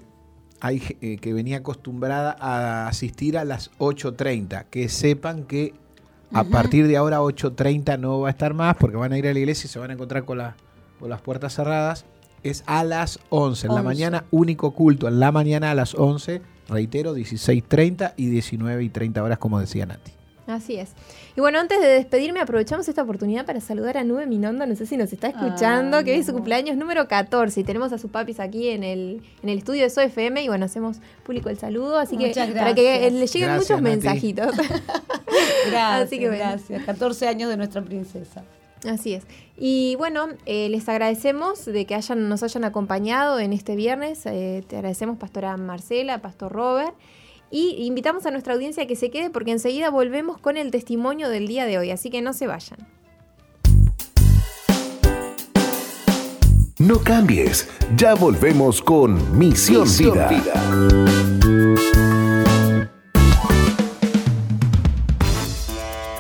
hay eh, que venía acostumbrada a asistir a las 8.30, que sepan que a partir de ahora 8.30 no va a estar más porque van a ir a la iglesia y se van a encontrar con, la- con las puertas cerradas. Es a las 11 en la 11. mañana, único culto en la mañana a las 11, reitero, 16.30 y 19 y 30 horas como decía Nati. Así es. Y bueno, antes de despedirme, aprovechamos esta oportunidad para saludar a Nube Minondo. No sé si nos está escuchando, Ay, que hoy es su cumpleaños número 14 y tenemos a sus papis aquí en el, en el estudio de SOFM y bueno, hacemos público el saludo. Así que Muchas para que gracias. le lleguen Gracias, muchos Nati. mensajitos. Gracias, Así que bueno. gracias. 14 años de nuestra princesa. Así es. Y bueno, eh, les agradecemos de que hayan, nos hayan acompañado en este viernes. Eh, te agradecemos, Pastora Marcela, Pastor Robert. Y invitamos a nuestra audiencia a que se quede porque enseguida volvemos con el testimonio del día de hoy. Así que no se vayan. No cambies, ya volvemos con Misión, Misión Vida. Vida.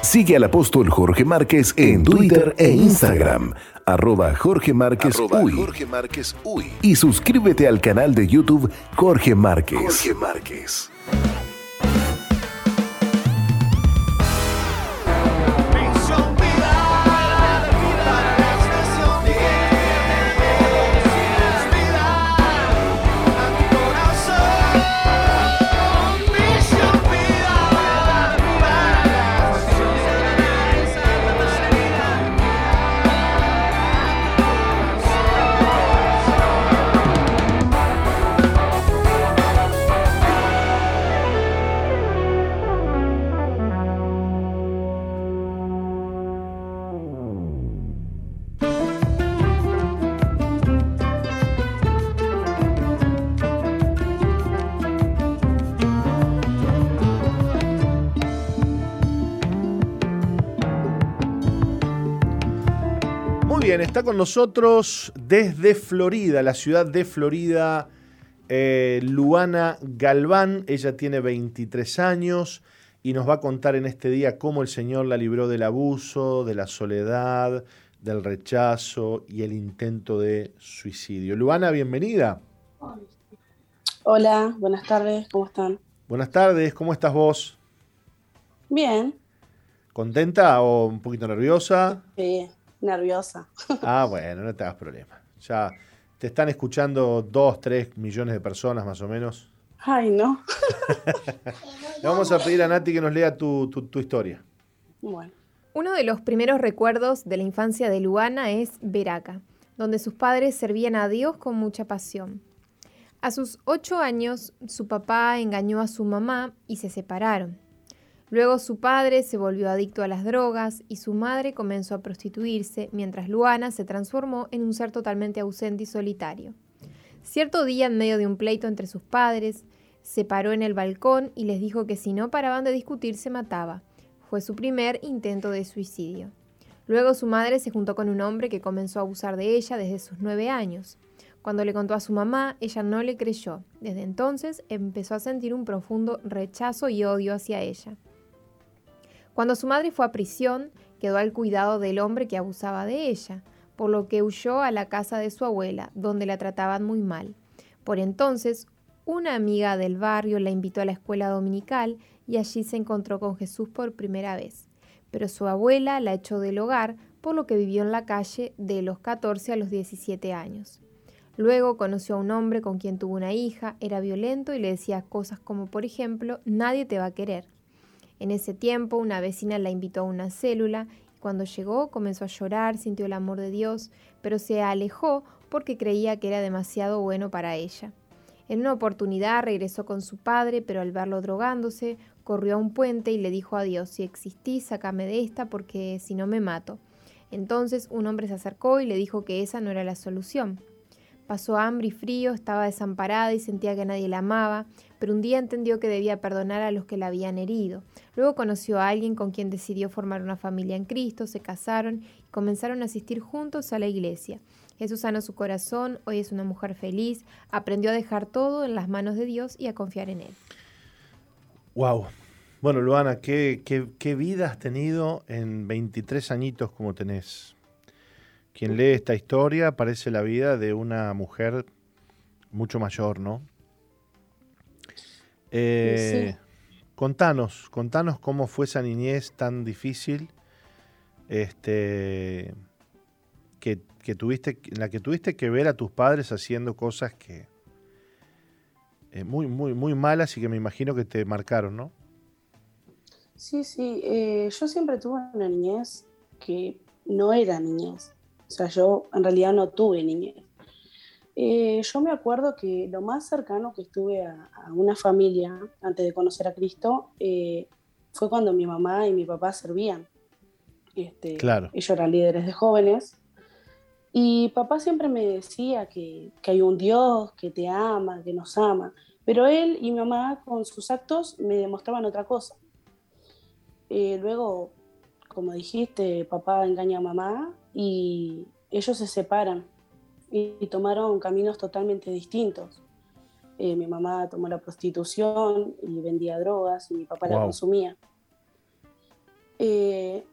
Sigue al apóstol Jorge Márquez en Twitter e Instagram, arroba Jorge Márquez Arroba Uy. Jorge Márquez Uy. Y suscríbete al canal de YouTube Jorge Márquez. Jorge Márquez. Muy está con nosotros desde Florida, la ciudad de Florida, eh, Luana Galván. Ella tiene 23 años y nos va a contar en este día cómo el Señor la libró del abuso, de la soledad, del rechazo y el intento de suicidio. Luana, bienvenida. Hola, buenas tardes, ¿cómo están? Buenas tardes, ¿cómo estás vos? Bien, ¿Contenta o un poquito nerviosa? sí, nerviosa. Ah, bueno, no te hagas problema. Ya te están escuchando dos, tres millones de personas más o menos. Ay, no. Le vamos a pedir a Nati que nos lea tu, tu- tu historia. Bueno, Uno de los primeros recuerdos de la infancia de Luana es Veraca, donde sus padres servían a Dios con mucha pasión. A sus ocho años, su papá engañó a su mamá y se separaron. Luego su padre se volvió adicto a las drogas y su madre comenzó a prostituirse, mientras Luana se transformó en un ser totalmente ausente y solitario. Cierto día, en medio de un pleito entre sus padres, se paró en el balcón y les dijo que si no paraban de discutir se mataba. Fue su primer intento de suicidio. Luego su madre se juntó con un hombre que comenzó a abusar de ella desde sus nueve años. Cuando le contó a su mamá, ella no le creyó. Desde entonces empezó a sentir un profundo rechazo y odio hacia ella. Cuando su madre fue a prisión, quedó al cuidado del hombre que abusaba de ella, por lo que huyó a la casa de su abuela, donde la trataban muy mal. Por entonces, una amiga del barrio la invitó a la escuela dominical y allí se encontró con Jesús por primera vez. Pero su abuela la echó del hogar, por lo que vivió en la calle de los 14 a los 17 años. Luego conoció a un hombre con quien tuvo una hija, era violento y le decía cosas como, por ejemplo, nadie te va a querer. En ese tiempo, una vecina la invitó a una célula. Cuando llegó, comenzó a llorar, sintió el amor de Dios, pero se alejó porque creía que era demasiado bueno para ella. En una oportunidad regresó con su padre, pero al verlo drogándose, corrió a un puente y le dijo a Dios, si existís, sácame de esta porque si no me mato. Entonces un hombre se acercó y le dijo que esa no era la solución. Pasó hambre y frío, estaba desamparada y sentía que nadie la amaba, pero un día entendió que debía perdonar a los que la habían herido. Luego conoció a alguien con quien decidió formar una familia en Cristo, se casaron y comenzaron a asistir juntos a la iglesia. Jesús sanó su corazón, hoy es una mujer feliz, aprendió a dejar todo en las manos de Dios y a confiar en Él. Wow. Bueno, Luana, ¿qué, qué, vida has tenido en 23 añitos como tenés? Quien lee esta historia parece la vida de una mujer mucho mayor, ¿no? Eh, Contanos, contanos cómo fue esa niñez tan difícil, este, que, que tuviste, en la que tuviste que ver a tus padres haciendo cosas que eh, muy, muy, muy malas y que me imagino que te marcaron, ¿no? Sí, sí. eh, yo siempre tuve una niñez que no era niñez. O sea, yo en realidad no tuve niñez. Eh, yo me acuerdo que lo más cercano que estuve a, a una familia antes de conocer a Cristo eh, fue cuando mi mamá y mi papá servían. Este, Claro. Ellos eran líderes de jóvenes. Y papá siempre me decía que, que hay un Dios que te ama, que nos ama. Pero él y mi mamá con sus actos me demostraban otra cosa. Eh, luego, como dijiste, papá engaña a mamá y ellos se separan y, y tomaron caminos totalmente distintos. Eh, mi mamá tomó la prostitución y vendía drogas y mi papá la consumía. Eh,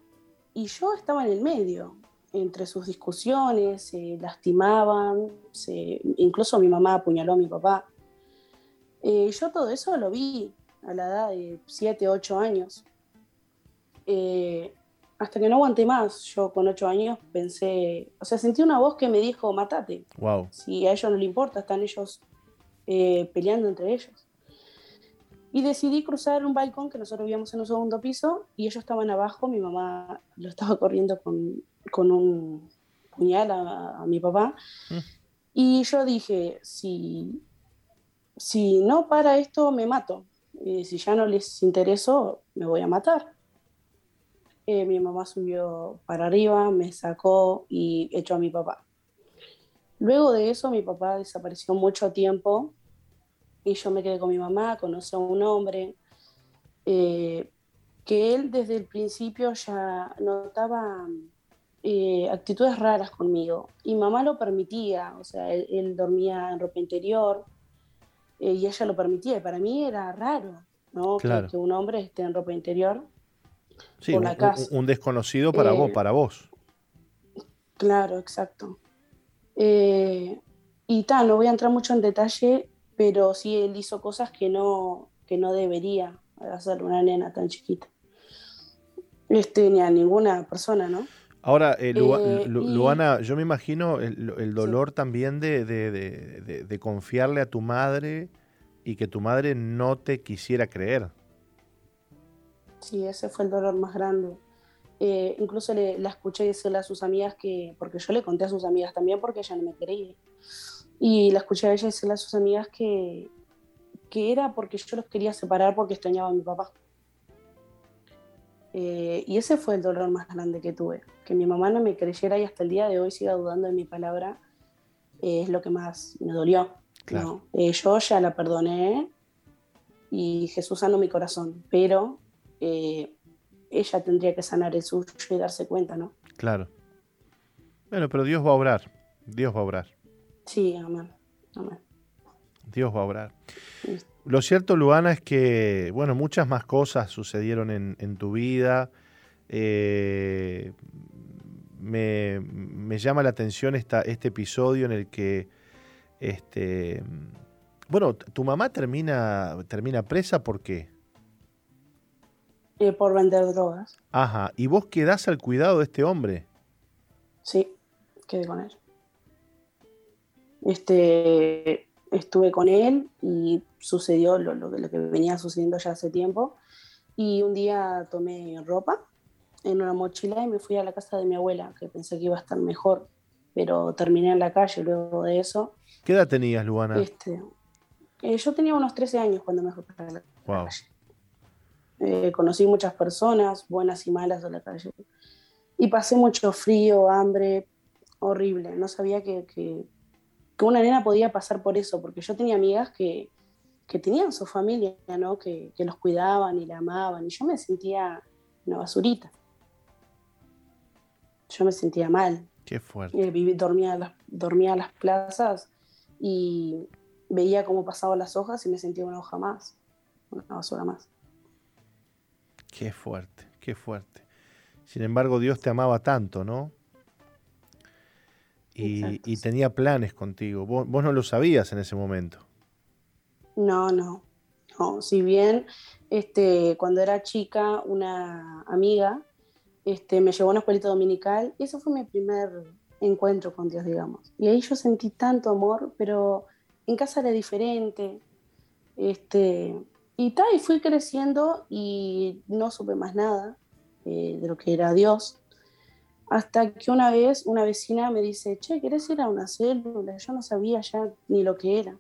y yo estaba en el medio, entre sus discusiones, se lastimaban, se- incluso mi mamá apuñaló a mi papá. Eh, yo todo eso lo vi a la edad de 7, 8 años. Eh, hasta que no aguanté más, yo con 8 años pensé, o sea, sentí una voz que me dijo, matate. Wow. Si a ellos no les importa, están ellos eh, peleando entre ellos. Y decidí cruzar un balcón que nosotros vivíamos en un segundo piso y ellos estaban abajo, mi mamá lo estaba corriendo con, con un puñal a, a mi papá. Mm. Y yo dije, si, si no para esto, me mato. Y si ya no les interesó, me voy a matar. Eh, mi mamá subió para arriba, me sacó y echó a mi papá. Luego de eso, mi papá desapareció mucho tiempo y yo me quedé con mi mamá, conocí a un hombre eh, que él desde el principio ya notaba eh, actitudes raras conmigo y mamá lo permitía, o sea, él, él dormía en ropa interior eh, y ella lo permitía y para mí era raro, ¿no? Que- Claro. Que, un hombre esté en ropa interior. Sí, un, la un- casa. un desconocido para Eh, vos, para vos. Claro, exacto. Eh, y tal, no voy a entrar mucho en detalle, pero sí él hizo cosas que no, que no debería hacer una nena tan chiquita. Este, ni a ninguna persona, ¿no? Ahora, eh, Lu- Eh, Lu- y- Luana, yo me imagino el, el dolor también de, de- de- de- de confiarle a tu madre y que tu madre no te quisiera creer. Sí, ese fue el dolor más grande. Eh, incluso le, la escuché decirle a sus amigas que, porque yo le conté a sus amigas también porque ella no me creía. Y la escuché a ella decirle a sus amigas que, que era porque yo los quería separar porque extrañaba a mi papá. Eh, y ese fue el dolor más grande que tuve. Que mi mamá no me creyera y hasta el día de hoy siga dudando de mi palabra eh, es lo que más me dolió. Claro. ¿no? Eh, yo ya la perdoné y Jesús sanó mi corazón, pero eh, ella tendría que sanar el suyo y darse cuenta, ¿no? Claro. Bueno, pero Dios va a obrar. Dios va a obrar. Sí, amén. amén. Dios va a obrar. Lo cierto, Luana, es que, bueno, muchas más cosas sucedieron en, en tu vida. Eh, me, me llama la atención esta, este episodio en el que, este, bueno, tu mamá termina, termina presa, ¿por qué? Eh, por vender drogas, Ajá, y vos quedás al cuidado de este hombre. sí, quedé con él. Este, estuve con él y sucedió lo, lo que- lo que venía sucediendo ya hace tiempo. Y un día tomé ropa en una mochila y me fui a la casa de mi abuela, que pensé que iba a estar mejor, pero terminé en la calle luego de eso. ¿Qué edad tenías, Luana? Este, eh, yo tenía unos 13 años cuando me fui para la Wow. calle. Eh, conocí muchas personas, buenas y malas de la calle. Y pasé mucho frío, hambre, horrible. No sabía que, que- que una nena podía pasar por eso, porque yo tenía amigas que, que tenían su familia, ¿no? que, que los cuidaban y la amaban, y yo me sentía una basurita. Yo me sentía mal. Qué fuerte. Eh, viví- dormía, en las, dormía en las plazas y veía cómo pasaban las hojas y me sentía una hoja más, una basura más. Qué fuerte, qué fuerte. Sin embargo, Dios te amaba tanto, ¿no? Y, tenía planes contigo. Vos, vos no lo sabías en ese momento. No, no, no. Si bien este, cuando era chica, una amiga este, me llevó a una escuelita dominical y ese fue mi primer encuentro con Dios, digamos. Y ahí yo sentí tanto amor, pero en casa era diferente. Este, y tal, y fui creciendo y no supe más nada eh, de lo que era Dios. Hasta que una vez una vecina me dice, che, ¿querés ir a una célula? Yo no sabía ya ni lo que era.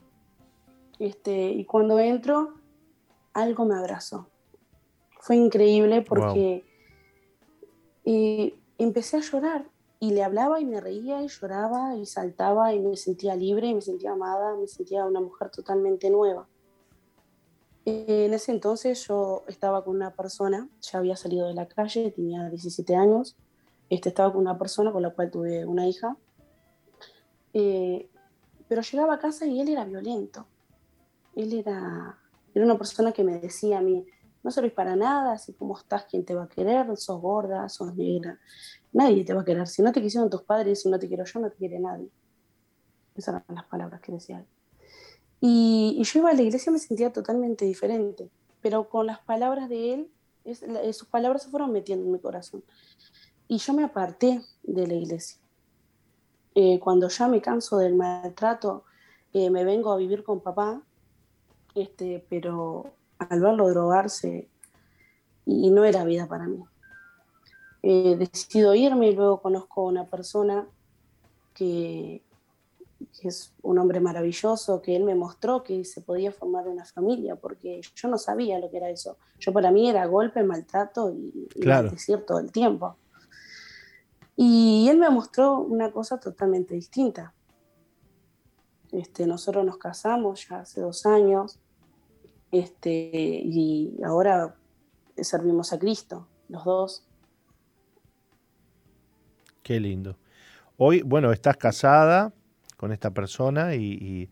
Este, y cuando entro, algo me abrazó. Fue increíble porque eh, empecé a llorar y le hablaba y me reía y lloraba y saltaba y me sentía libre y me sentía amada, me sentía una mujer totalmente nueva. En ese entonces yo estaba con una persona, ya había salido de la calle, tenía 17 años, este, estaba con una persona con la cual tuve una hija, Eh, pero llegaba a casa y él era violento. Él era, era una persona que me decía a mí, no servís para nada, así como estás, ¿quién te va a querer? Sos gorda, sos negra, nadie te va a querer. Si no te quisieron tus padres, si no te quiero yo, no te quiere nadie. Esas eran las palabras que decía él. Y, y yo iba a la iglesia y me sentía totalmente diferente, pero con las palabras de él, es- la- sus palabras se fueron metiendo en mi corazón. Y yo me aparté de la iglesia. Eh, cuando ya me canso del maltrato, eh, me vengo a vivir con papá, este, pero al verlo drogarse, y no era vida para mí. Eh, decido irme y luego conozco a una persona que, que es un hombre maravilloso, que él me mostró que se podía formar una familia, porque yo no sabía lo que era eso. Yo para mí era golpe, maltrato y, Claro. maldecir todo el tiempo. Y él me mostró una cosa totalmente distinta. Este, nosotros nos casamos ya hace dos años este, y ahora servimos a Cristo, los dos. Qué lindo. Hoy, bueno, estás casada con esta persona y, y-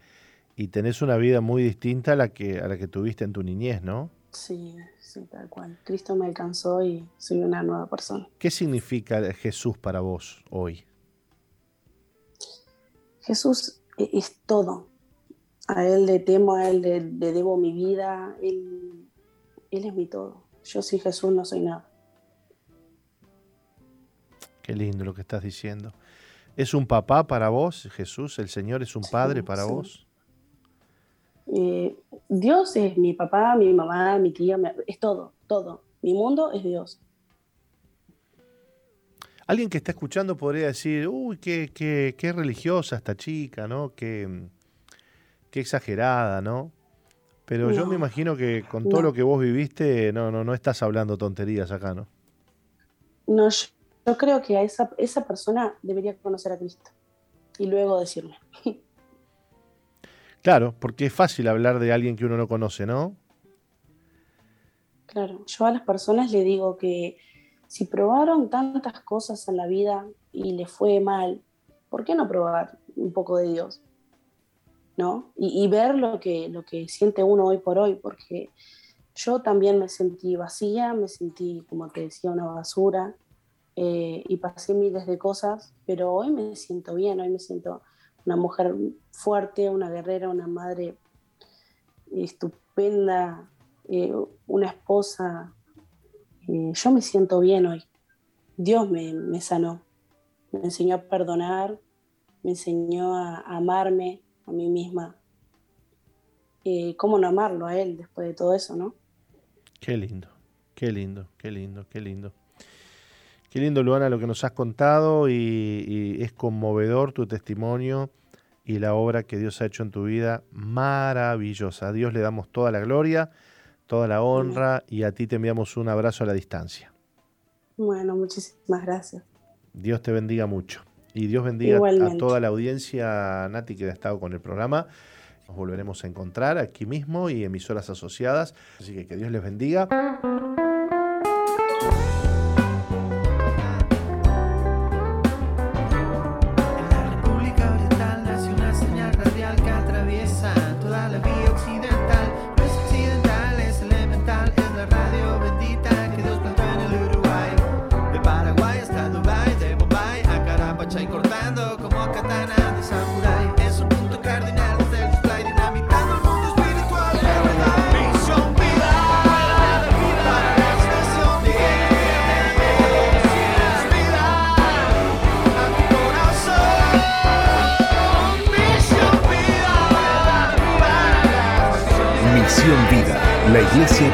y tenés una vida muy distinta a la que, a la que tuviste en tu niñez, ¿no? Sí, sí, tal cual. Cristo me alcanzó y soy una nueva persona. ¿Qué significa Jesús para vos hoy? Jesús e- es todo. A Él le temo, a Él le, le debo mi vida. Él, él es mi todo. Yo sin Jesús no soy nada. Qué lindo lo que estás diciendo. ¿Es un papá para vos, Jesús? ¿El Señor es un padre para sí. vos? Eh, Dios es mi papá, mi mamá, mi tía, es todo, todo. Mi mundo es Dios. Alguien que está escuchando podría decir, uy, qué, qué, qué religiosa esta chica, ¿no? Qué, qué exagerada, ¿no? Pero yo me imagino que con todo no. lo que vos viviste, no, no, no estás hablando tonterías acá, ¿no? No, yo, yo creo que a esa, esa persona debería conocer a Cristo y luego decirme. Claro, porque es fácil hablar de alguien que uno no conoce, ¿no? Claro, yo a las personas le digo que si probaron tantas cosas en la vida y les fue mal, ¿por qué no probar un poco de Dios? ¿No? Y, y ver lo que, lo que siente uno hoy por hoy, porque yo también me sentí vacía, me sentí, como te decía, una basura eh, y pasé miles de cosas, pero hoy me siento bien, hoy me siento una mujer fuerte, una guerrera, una madre estupenda, eh, una esposa. Eh, yo me siento bien hoy. Dios me, me sanó, me enseñó a perdonar, me enseñó a, a amarme a mí misma. ¿Cómo no amarlo a Él después de todo eso, no? Qué lindo, Qué lindo, qué lindo, qué lindo. Qué lindo, Luana, lo que nos has contado y, y es conmovedor tu testimonio y la obra que Dios ha hecho en tu vida, maravillosa. A Dios le damos toda la gloria, toda la honra y a ti te enviamos un abrazo a la distancia. Bueno, muchísimas gracias. Dios te bendiga mucho. Y Dios bendiga a toda la audiencia, Nati, que ha estado con el programa. Nos volveremos a encontrar aquí mismo y emisoras asociadas. Así que que Dios les bendiga.